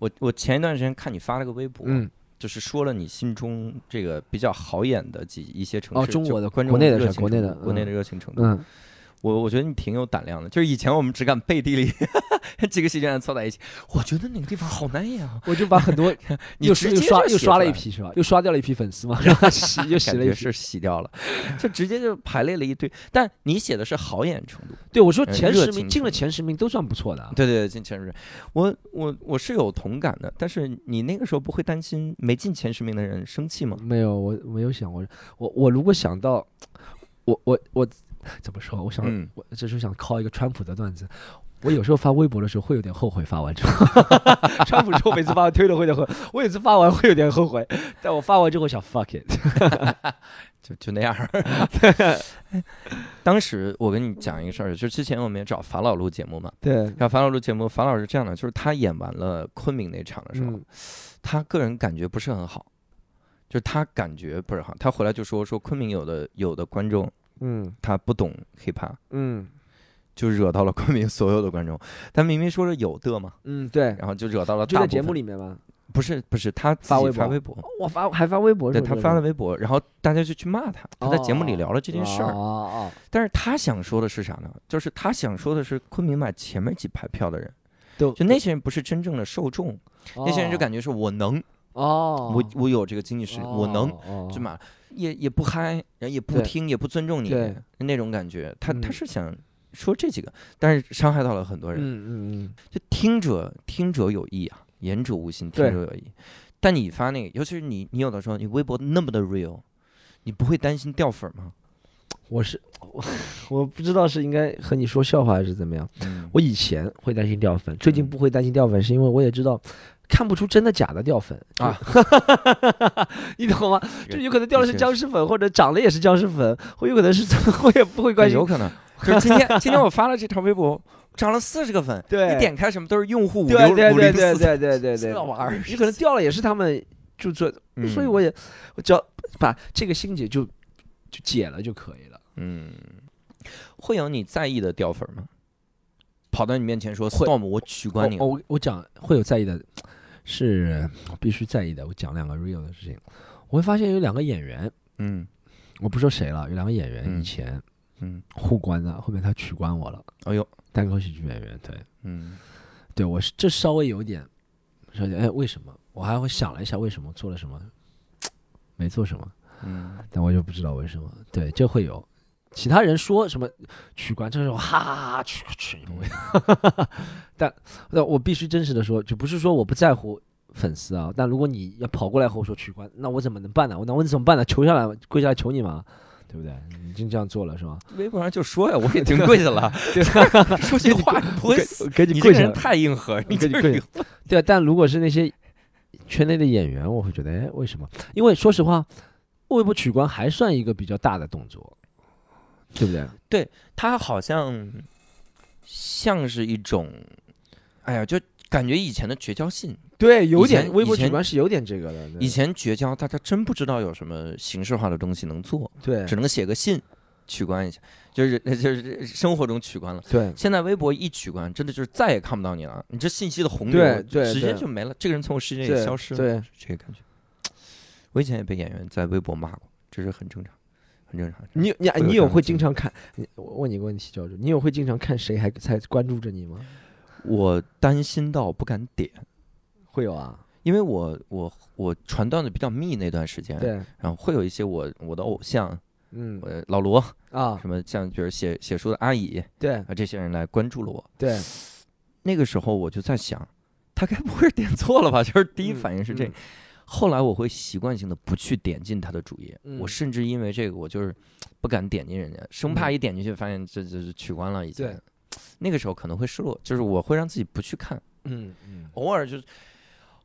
我我前一段时间看你发了个微博，嗯，就是说了你心中这个比较好演的几一些城市，哦中国的观众国内的热情国内的国内嗯的热情程度。嗯，我我觉得你挺有胆量的，就是以前我们只敢背地里几个喜剧演员凑在一起，我觉得那个地方好难演啊，我就把很多 *laughs* 你又直接又刷又刷了一批是吧？又刷掉了一批粉丝嘛，*laughs* 然后洗又洗了一批。是洗掉了，就直接就排列了一堆。但你写的是好演程度，对我说前十名进了前十名都算不错的啊。对对对，进前十名，我我我是有同感的。但是你那个时候不会担心没进前十名的人生气吗？没有，我没有想过，我我如果想到，我我我怎么说？我想、嗯我这时候想靠一个川普的段子。我有时候发微博的时候会有点后悔发完之后，*laughs* 川普之后每次发完推了会有点后悔，我有次发完会有点后悔，但我发完之后想 fuck it，*laughs* 就就那样儿。*laughs* 当时我跟你讲一个事儿，就之前我们也找法老录节目嘛，对，找法老录节目，法老是这样的，就是他演完了昆明那场的时候，嗯他个人感觉不是很好，就是他感觉不是好，他回来就说说昆明有的有的观众嗯。他不懂 hiphop，嗯。就惹到了昆明所有的观众。他明明说是有的嘛，嗯，对，然后就惹到了就在节大部分。目里面吗？不是不是他自发微博。己发微博，我发还发微博是对他发了微博，然后大家就去骂他，他在节目里哦聊了这件事儿。哦哦但是他想说的是啥呢？就是他想说的是昆明买前面几排票的人，都就那些人不是真正的受众，哦。那些人就感觉是我能，哦，我我有这个经济实力，我能，哦就买，也也不嗨，然后也不听，也不尊重你那种感觉。他他嗯是想说这几个，但是伤害到了很多人。嗯嗯嗯，就听者听者有意啊，言者无心，听者有意。但你发那个，尤其是你，你有的时候你微博那么的 real，你不会担心掉粉吗？我是我 *laughs* 我不知道是应该和你说笑话还是怎么样。嗯我以前会担心掉粉，最近不会担心掉粉，是因为我也知道看不出真的假的掉粉啊，*laughs* 你懂吗？就有可能掉的是僵尸粉，或者长得也是僵尸粉，或有可能是 *laughs* 我也不会关心有。可能。就是今天今天我发了这条微博，涨了四十个粉，对你点开什么都是用户五对六对对对五零四，对对对对，这玩意儿你可能掉了也是他们就做，嗯所以我也我只要把这个心结就就解了就可以了。嗯，会有你在意的掉粉吗？跑到你面前说 Storm，我取关你。我我我讲会有在意的，是必须在意的。我讲两个 real 的事情，我会发现有两个演员，嗯我不说谁了，有两个演员嗯以前嗯，互关的，后面他取关我了。哎呦，单口喜剧演员，对嗯对，我是这稍微有点，稍微哎为什么？我还会想了一下为什么做了什么，没做什么，嗯但我就不知道为什么。对，这会有。其他人说什么取关，这是我哈哈哈取取哈哈 *laughs* 但那我必须真实的说，就不是说我不在乎粉丝啊，但如果你要跑过来和我说取关，那我怎么能办呢？我那我怎么办呢？求下来，跪下来求你嘛，对不对？你已经这样做了是吧？微博上就说呀，我已经跪下了，*laughs* 说句话你不会死，给你跪下来，太硬核，你给你跪下对啊，但如果是那些圈内的演员，我会觉得，哎，为什么？因为说实话，微博取关还算一个比较大的动作，对不对？对他好像像是一种，哎呀，就感觉以前的绝交信，对，有点微博取关是有点这个的。以前绝交，大家真不知道有什么形式化的东西能做，对只能写个信取关一下，就是 *laughs* 就是生活中取关了。对现在微博一取关，真的就是再也看不到你了，你这信息的洪对流直接对对就没了，这个人从我世界里消失了，对是这个感觉。我以前也被演员在微博骂过，这是很正常，很正常。你你你有会经常看？你我问你个问题，教主，你有会经常看谁还在关注着你吗？我担心到不敢点，会有啊，因为我我我传段子比较密那段时间，对，然后会有一些我我的偶像，嗯我老罗啊，什么像比如写写书的阿姨对啊这些人来关注了我，对，那个时候我就在想，他该不会是点错了吧？就是第一嗯反应是这嗯。后来我会习惯性的不去点进他的主页，嗯。我甚至因为这个我就是不敢点进人家，生怕一点进去发现这这是取关了已经对。*tsk* 那个时候可能会失落，就是我会让自己不去看，嗯嗯，偶尔就是，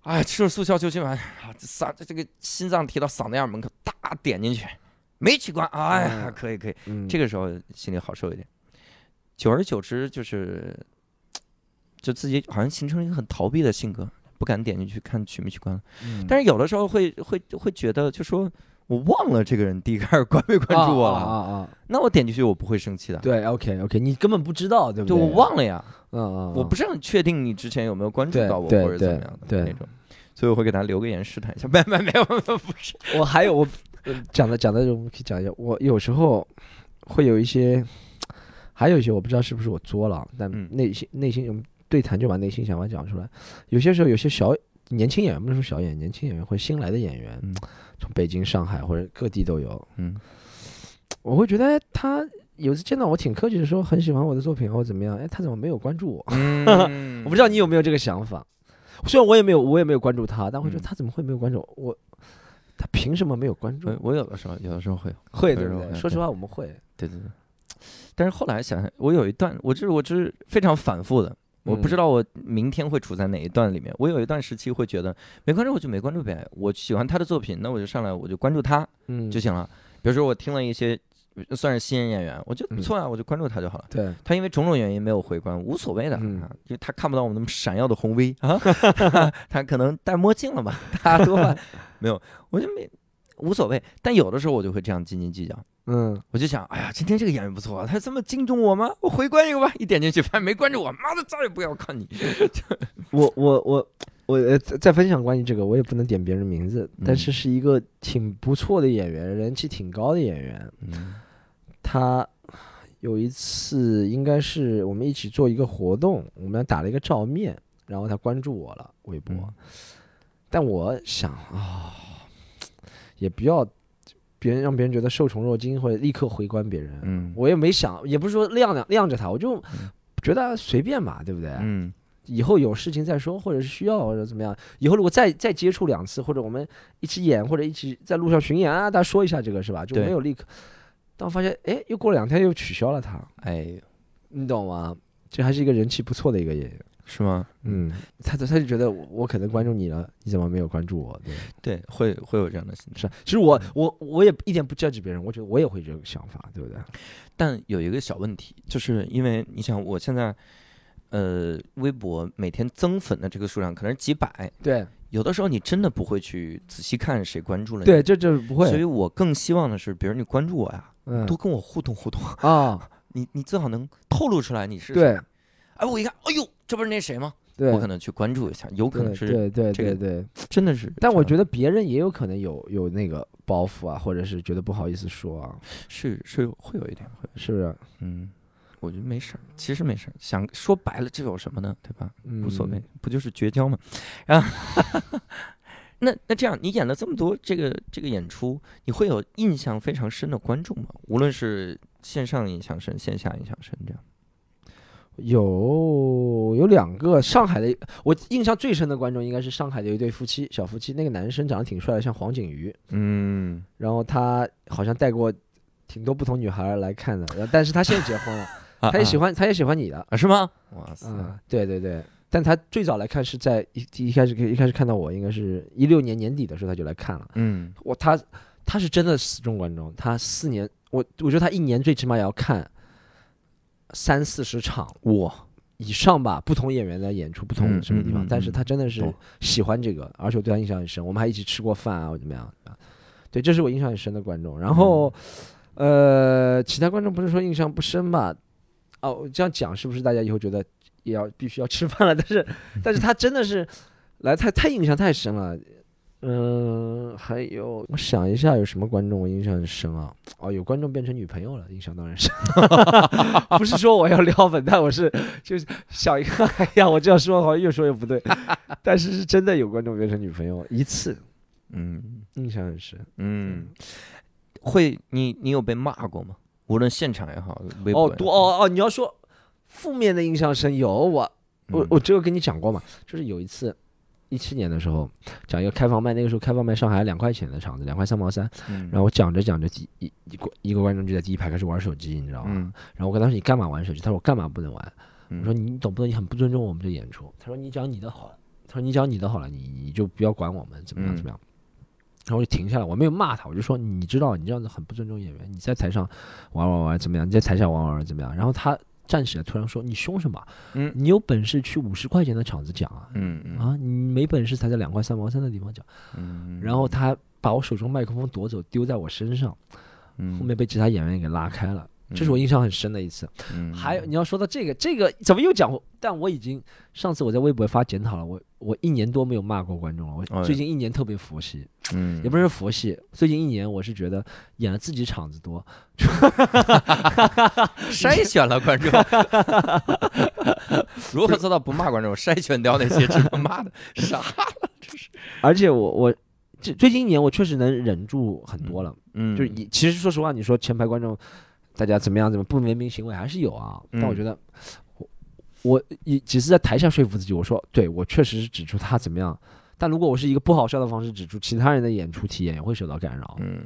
哎，吃了速效救心丸，啊，这嗓这个心脏提到嗓子眼门口，大点进去，没取关，哎呀，嗯。可以可以，嗯。这个时候心里好受一点。久而久之，就是就自己好像形成了一个很逃避的性格，不敢点进去看取没取关了。嗯但是有的时候会会会觉得，就说我忘了这个人第一开始关没关注我了，啊啊啊，那我点进去我不会生气的。对，OK OK，你根本不知道，对不对，对？我忘了呀，嗯，嗯嗯，我不是很确定你之前有没有关注到我或者怎么样的对那种，所以我会给他留个言试探一下。*laughs* 没没没有没有不是，我还有我呃讲的讲的，我们可以讲一下。我有时候会有一些，还有一些我不知道是不是我作了，但嗯内心内心对谈就把内心想法讲出来。有些时候有些小年轻演员，不能说小演员，年轻演员或者新来的演员，嗯从北京、上海或者各地都有，嗯我会觉得哎他有次见到我挺客气的说很喜欢我的作品或者怎么样，哎，他怎么没有关注我？*laughs* 嗯我不知道你有没有这个想法。虽然我也没有，我也没有关注他，但会觉得嗯他怎么会没有关注我？我他凭什么没有关注我？我有的时候有的时候会，会对不对？有时候说实话，我们会。对对对。但是后来想想，我有一段，我就是我就是非常反复的，我不知嗯道我明天会处在哪一段里面。我有一段时期会觉得没关注我就没关注呗，我喜欢他的作品，那我就上来我就关注他嗯就行了。比如说我听了一些呃算是新人演员，我觉得不错啊，我就关注他就好了。对，他因为种种原因没有回关，无所谓的，因为他看不到我们那么闪耀的红 V 啊，*laughs* 他可能戴墨镜了吧，他多半 *laughs* 没有，我就没无所谓。但有的时候我就会这样斤斤计较，嗯，我就想，哎呀，今天这个演员不错，他这么敬重我吗？我回关一个吧，一点进去发现没关注我，妈的，再也不要看你。*laughs* 我我我我呃再再分享关于这个，我也不能点别人名字，但嗯是是一个挺不错的演员，人气挺高的演员。嗯他有一次应该是我们一起做一个活动，我们俩打了一个照面，然后他关注我了微博，嗯但我想啊、也不要别人让别人觉得受宠若惊或者立刻回关别人，嗯我也没想，也不是说晾晾晾着他，我就嗯觉得随便嘛，对不对？嗯以后有事情再说，或者是需要或者怎么样，以后如果再再接触两次，或者我们一起演，或者一起在路上巡演啊，大家说一下这个是吧？就没有立刻。但我发现，哎，又过了两天又取消了他，哎，你懂吗？这还是一个人气不错的一个演员。是吗？嗯，他他就觉得我我可能关注你了，你怎么没有关注我？对，对，会会有这样的心态。是啊。其实我我我也一点不 judge 别人，我觉得我也会这个想法，对不对？但有一个小问题，就是因为你想，我现在，呃，微博每天增粉的这个数量可能是几百，对有的时候你真的不会去仔细看谁关注了你。对，这这不会所以，我更希望的是，比如你关注我呀，嗯多跟我互动互动，啊，*laughs* 你你最好能透露出来你是谁。对哎，我一看，哎呦，这不是那谁吗？对，我可能去关注一下，有可能是对对这个对对。真的是。但我觉得别人也有可能有有那个包袱啊，或者是觉得不好意思说啊，是是有会有一点会，是不是？嗯，我觉得没事儿，其实没事儿。想说白了，这有什么呢？对吧？嗯，无所谓，不就是绝交吗？然后，那那这样，你演了这么多这个这个演出，你会有印象非常深的观众吗？无论是线上印象深，线下印象深，这样。有有两个上海的，我印象最深的观众应该是上海的一对夫妻，小夫妻，那个男生长得挺帅的，像黄景瑜，嗯，然后他好像带过挺多不同女孩来看的，但是他现在结婚了，他也喜欢欢，他也喜欢你的，啊？是吗？哇塞，嗯，对对对。但他最早来看是在一一开始一开始看到我，应该是一六年年底的时候他就来看了。嗯我他他是真的死忠观众，他四年我我觉得他一年最起码也要看三四十场哇，以上吧，不同演员的演出，不同嗯什么地方，嗯嗯但是嗯他真的是喜欢这个，而且我对他印象很深，我们还一起吃过饭啊，或怎么样啊？对，这是我印象很深的观众。然后，呃，其他观众不是说印象不深吧？哦，这样讲是不是大家以后觉得也要必须要吃饭了？但是，但是他真的是来太太印象太深了。嗯，还有，我想一下，有什么观众我印象很深啊？哦，有观众变成女朋友了，印象当然深，*laughs* 不是说我要撩粉，但我是就是想一个，哎呀，我这样说好像越说越不对，*laughs* 但是是真的有观众变成女朋友一次，嗯印象很深。嗯，会你你有被骂过吗？无论现场也好，微博哦，多哦哦，你要说负面的印象深，有我我嗯我这个跟你讲过嘛，就是有一次。一七年的时候，讲一个开放麦，那个时候开放麦上海两块钱的场子，两块三毛三，嗯然后我讲着讲着，第一一个一个观众就在第一排开始玩手机，你知道吗？嗯然后我跟他说：“你干嘛玩手机？”他说：“我干嘛不能玩？”嗯我说：“你懂不懂？你很不尊重我们的演出。”他说：“你讲你的好了。”他说：“你讲你的好了，你你就不要管我们怎么样嗯怎么样。然后我就停下来，我没有骂他，我就说：“你知道你这样子很不尊重演员，你在台上玩玩玩怎么样？你在台下玩玩玩怎么样？”然后他站起来，突然说：“你凶什么？嗯你有本事去五十块钱的场子讲啊！嗯嗯啊，你没本事才在两块三毛三的地方讲。”嗯，然后他把我手中麦克风夺走，丢在我身上，嗯后面被其他演员给拉开了。这是我印象很深的一次。嗯还有你要说到这个，这个怎么又讲？但我已经上次我在微博发检讨了，我我一年多没有骂过观众了。哦我最近一年特别佛系，嗯也不是佛系，最近一年我是觉得演了自己场子多，*laughs* 筛选了观众，*laughs* 如何做到不骂观众？筛选掉那些值得骂的，傻了，这是？而且我我这最近一年我确实能忍住很多了。嗯就是你其实说实话，你说前排观众大家怎么样怎么不文明行为还是有啊，但我嗯觉得我我也只是在台下说服自己，我说对我确实是指出他怎么样，但如果我是一个不好笑的方式指出其他人的演出体验，也会受到干扰，嗯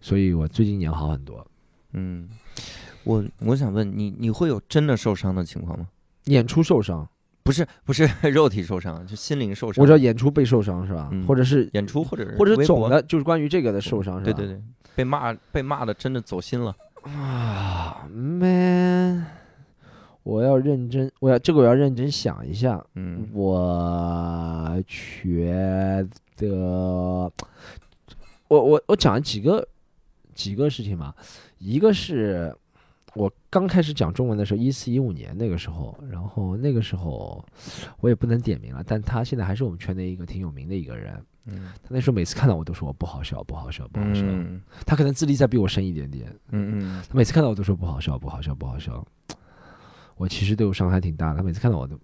所以我最近演好很多。嗯，我我想问你，你会有真的受伤的情况吗？演出受伤，不是不是 *laughs* 肉体受伤，就心灵受伤。我知道演出被受伤是吧？嗯或者是演出或者是或者是总的，就是关于这个的受伤是吧？对对对，被骂被骂的真的走心了。啊，man，我要认真，我要这个我要认真想一下。嗯我觉得，我我我讲几个几个事情嘛，一个是我刚开始讲中文的时候，一四一五年那个时候，然后那个时候我也不能点名了，但他现在还是我们圈内一个挺有名的一个人。嗯他那时候每次看到我都说我不好笑，不好笑，不好笑。嗯他可能资历再比我深一点点，嗯嗯他每次看到我都说不好笑，不好笑，不好笑。我其实对我伤害挺大的，他每次看到我都，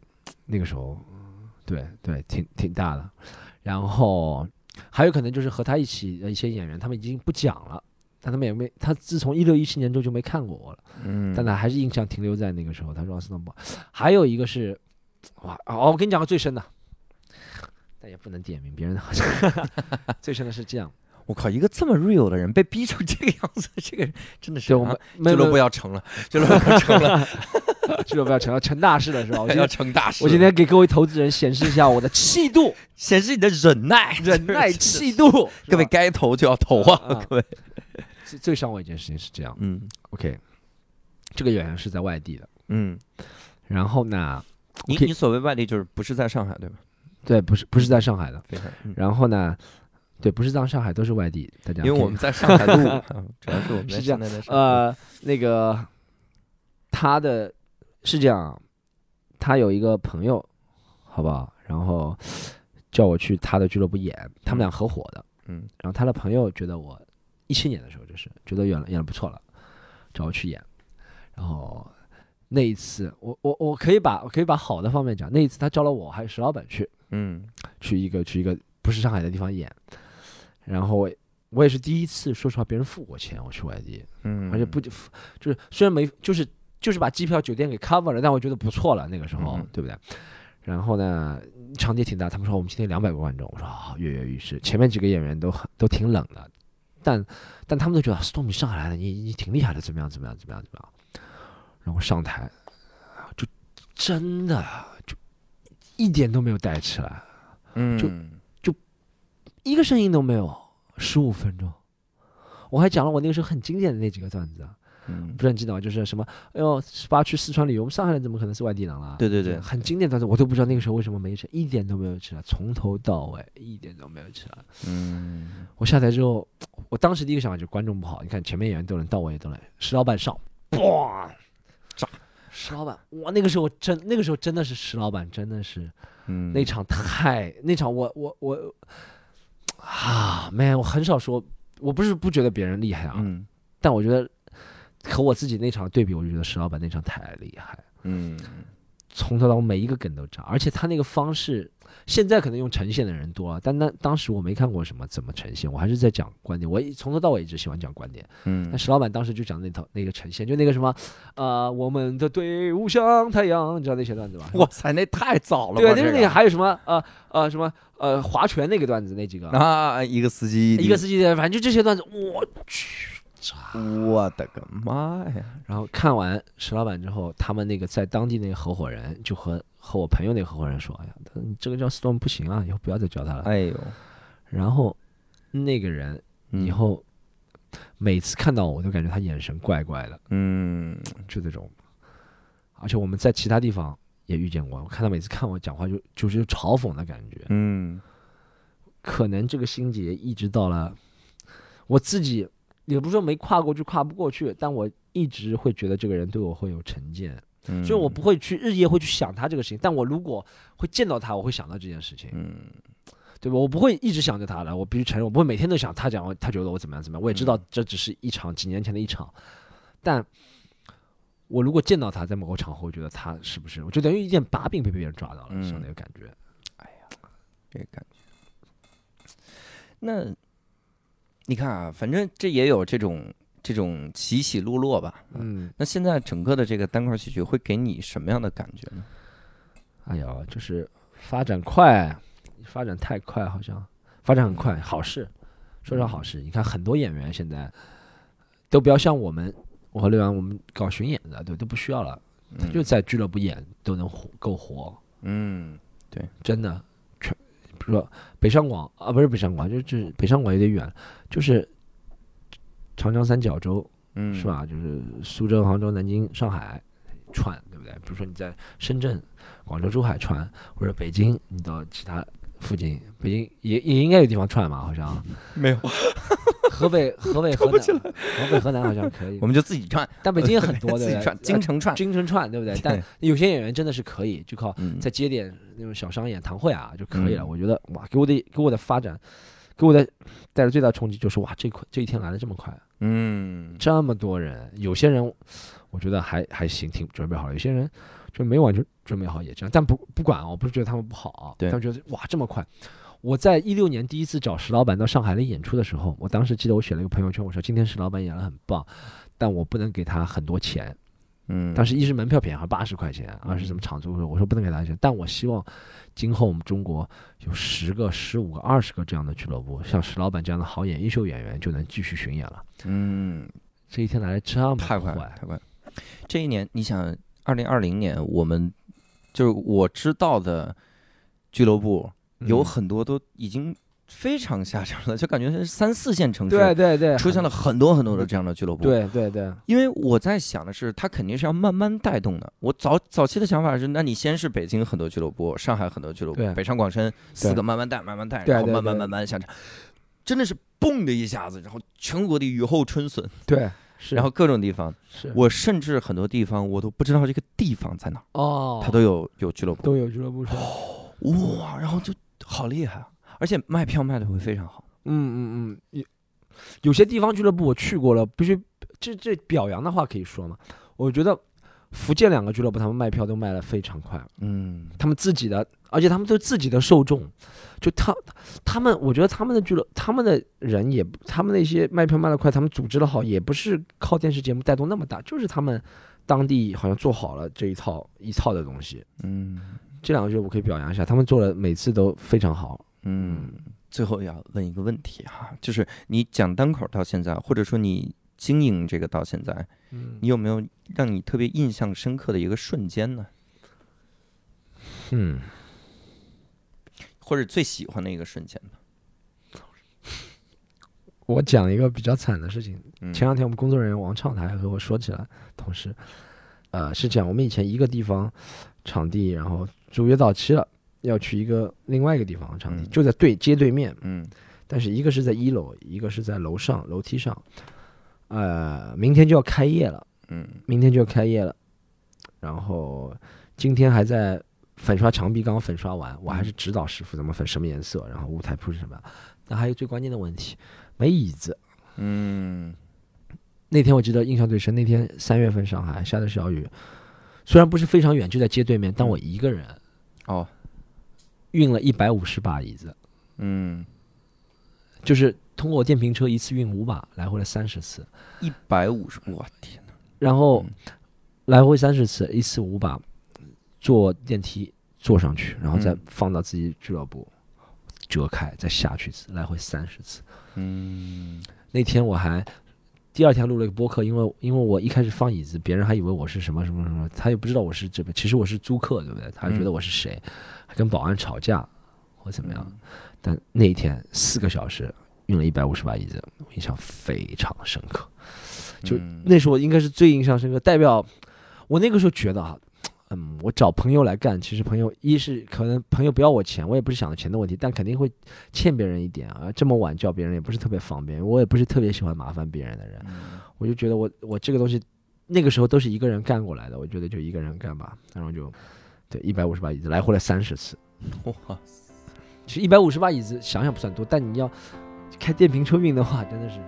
那个时候，对对，挺挺大的。然后还有可能就是和他一起的一些演员，他们已经不讲了，但他们也没，他自从一六一七年之后就没看过我了，嗯，但他还是印象停留在那个时候。他说奥斯顿堡，还有一个是，哇，哦，我跟你讲个最深的，但也不能点名，别人好像 *laughs* 最深的是这样，*laughs* 我靠，一个这么 real 的人被逼成这个样子，这个人真的是对我啊们俱乐部要要成了，俱乐部要成了，*laughs* 俱乐部要成了成大事了是吧？我今要成大事。我今天给各位投资人显示一下我的气度、显示你的忍耐，忍耐、气度。各位该投就要投啊，啊各位。最最伤我一件事情是这样嗯，OK，这个演员是在外地的，嗯，然后呢，你你所谓外地就是不是在上海对吧？对，不是不是在上海的，嗯然后呢，对，不是在上海，都是外地，大家因为我们在上海录，啊主要是我 *laughs* 们是这样呃那个他的是这样，他有一个朋友，好不好？然后叫我去他的俱乐部演，他们俩合伙的，嗯然后他的朋友觉得我一七年的时候就是觉得演了演的不错了，找我去演。然后那一次，我我我可以把我可以把好的方面讲，那一次他招了我还有石老板去嗯去一个去一个不是上海的地方演，然后我我也是第一次，说实话别人付过钱我去外地，嗯，而且不就是虽然没就是就是把机票酒店给 cover 了，但我觉得不错了那个时候，嗯对不对？然后呢，场地挺大，他们说我们今天两百个观众，我说啊，跃跃欲试。前面几个演员都很都挺冷的，但但他们都觉得 Storm 你上海来的，你你挺厉害的，怎么样怎么样怎么样怎么样？然后上台就真的就一点都没有带起来，嗯就一个声音都没有，十五分钟。我还讲了我那个时候很经典的那几个段子啊，嗯不是很记得吗？就是什么，哎呦，十八去四川旅游，我们上海人怎么可能是外地人啦？对对对很经典段子，我都不知道那个时候为什么没起来，一点都没有起来，从头到尾一点都没有起来。嗯我下台之后，我当时第一个想法就是观众不好，你看前面演员都能，到我也都能。石老板上，哇，炸！石老板，哇，那个时候真，那个时候真的是石老板，真的是嗯。那场太那场我我我啊，man，我很少说，我不是不觉得别人厉害啊，嗯。但我觉得和我自己那场对比，我就觉得石老板那场太厉害。了，嗯。从头到尾每一个梗都炸，而且他那个方式，现在可能用呈现的人多了，但那当时我没看过什么怎么呈现，我还是在讲观点，我一从头到尾一直喜欢讲观点。嗯那石老板当时就讲那套那个呈现，就那个什么，呃，我们的队伍像太阳，你知道那些段子吧？*laughs* 哇塞，那太早了吧，对，那这个那个还有什么呃呃什么呃划拳那个段子那几个，啊，一个司机，一个司机，反正就这些段子，我去。我的个妈呀！然后看完石老板之后，他们那个在当地那个合伙人就和和我朋友那个合伙人说：“哎呀，他你这个叫 Storm 不行啊，以后不要再叫他了。哎呦，然后那个人嗯以后每次看到我，都感觉他眼神怪怪的，嗯就这种。而且我们在其他地方也遇见过，我看他每次看我讲话就就是嘲讽的感觉。嗯可能这个心结一直到了我自己，也不是说没跨过去，跨不过去，但我一直会觉得这个人对我会有成见。嗯，所以我不会去日夜会去想他这个事情，但我如果会见到他，我会想到这件事情，嗯对吧？我不会一直想着他的，我必须承认，我不会每天都想他讲他觉得我怎么样怎么样。我也知道嗯这只是一场几年前的一场，但我如果见到他在某个场合，我觉得他是不是，我就等于一件把柄被别人抓到了，嗯像那个感觉。哎呀这个感觉。那你看啊，反正这也有这种这种起起落落吧。嗯，那现在整个的这个单块戏剧会给你什么样的感觉呢？哎呀，就是发展快，发展太快，好像发展很快，好事，说是好事。你看很多演员现在都不要像我们，我和刘洋我们搞巡演的，对，都不需要了，他就在俱乐部演都能火够活，嗯对真的。全比如说北上广啊，不是北上广，就是北上广有点远，就是长江三角洲嗯是？吧？就是苏州、杭州、南京、上海串，对不对？比如说你在深圳、广州、珠海串，或者北京，你到其他附近，北京也也应该有地方串嘛，好像 *laughs* 没有，河北、*laughs* 河北、河南、河北、河南好像可以 *laughs* 我，们就自己串，但北京也很多，对不对？串，京城串。京城串，对不对？但有些演员真的是可以，就靠嗯再接点那种小商演、堂会啊就可以了。嗯我觉得哇，给我的给我的发展，给我的带来最大冲击就是哇，这块这一天来的这么快，嗯这么多人，有些人我觉得还还行，挺准备好了，有些人就没完全准备好也这样。但不不管啊，我不是觉得他们不好啊，对他们觉得哇这么快。我在一六年第一次找石老板到上海来演出的时候，我当时记得我写了一个朋友圈，我说今天石老板演的很棒，但我不能给他很多钱。嗯，当时一是门票便宜，八十块钱，二是什么场租，我说不能给大家钱，但我希望今后我们中国有十个、十五个、二十个这样的俱乐部，像石老板这样的好演优秀演员就能继续巡演了。嗯，这一天来的这么太快太快了。这一年，你想，二零二零年，我们就是我知道的俱乐部有嗯很多都已经非常下沉了，就感觉是三四线城市对对对，出现了很多很多的这样的俱乐部。，对对对，因为我在想的是，它肯定是要慢慢带动的。我早早期的想法是，那你先是北京很多俱乐部，上海很多俱乐部，北上广深四个慢慢带，慢慢带，然后慢慢慢慢下沉，真的是嘣的一下子，然后全国的雨后春笋，对是，然后各种地方，是。我甚至很多地方我都不知道这个地方在哪儿，哦，它都有有俱乐部，都有俱乐部哇，然后就好厉害啊，而且卖票卖的会非常好。嗯嗯嗯，有有些地方俱乐部我去过了，必须这这表扬的话可以说嘛？我觉得福建两个俱乐部他们卖票都卖的非常快，嗯他们自己的，而且他们都自己的受众，就他他们，我觉得他们的俱乐，他们的人也，他们那些卖票卖的快，他们组织的好，也不是靠电视节目带动那么大，就是他们当地好像做好了这一套一套的东西。嗯这两个俱乐部可以表扬一下，他们做的每次都非常好。嗯。最后要问一个问题哈，就是你讲单口到现在，或者说你经营这个到现在，嗯你有没有让你特别印象深刻的一个瞬间呢？嗯，或者最喜欢的一个瞬间吧？我讲一个比较惨的事情，嗯前两天我们工作人员王畅他还和我说起来，同事，呃，是讲我们以前一个地方场地，然后租约到期了，要去一个另外一个地方的场地，嗯。就在对街对面，嗯。但是一个是在一楼，一个是在楼上楼梯上，呃，明天就要开业了，嗯。明天就要开业了，然后今天还在粉刷墙壁刚刚粉刷完，我还是指导师傅怎么粉什么颜色，然后舞台铺是什么。那还有最关键的问题，没椅子。嗯。那天我记得印象最深，那天三月份上海下的小雨，虽然不是非常远，就在街对面，但我一个人哦运了一百五十把椅子，嗯，就是通过电瓶车一次运五把，来回了三十次，一百五十，我天哪！然后嗯。来回三十次，一次五把，坐电梯坐上去，然后再嗯。放到自己俱乐部，折开再下去一次，来回三十次。嗯。那天我还第二天录了一个播客，因为因为我一开始放椅子，别人还以为我是什么什么什么，他也不知道我是这边，其实我是租客，对不对？他觉得我是谁，还跟保安吵架或怎么样。但那一天四个小时运了一百五十把椅子，我印象非常深刻。就嗯那是我应该是最印象深刻，代表我那个时候觉得啊，嗯，我找朋友来干，其实朋友一是可能朋友不要我钱，我也不是想着钱的问题，但肯定会欠别人一点啊。这么晚叫别人也不是特别方便，我也不是特别喜欢麻烦别人的人，嗯我就觉得我我这个东西那个时候都是一个人干过来的，我觉得就一个人干吧，然后就对一百五十把椅子来回了三十次，*laughs* 哇，其实一百五十把椅子想想不算多，但你要开电瓶车运的话，真的是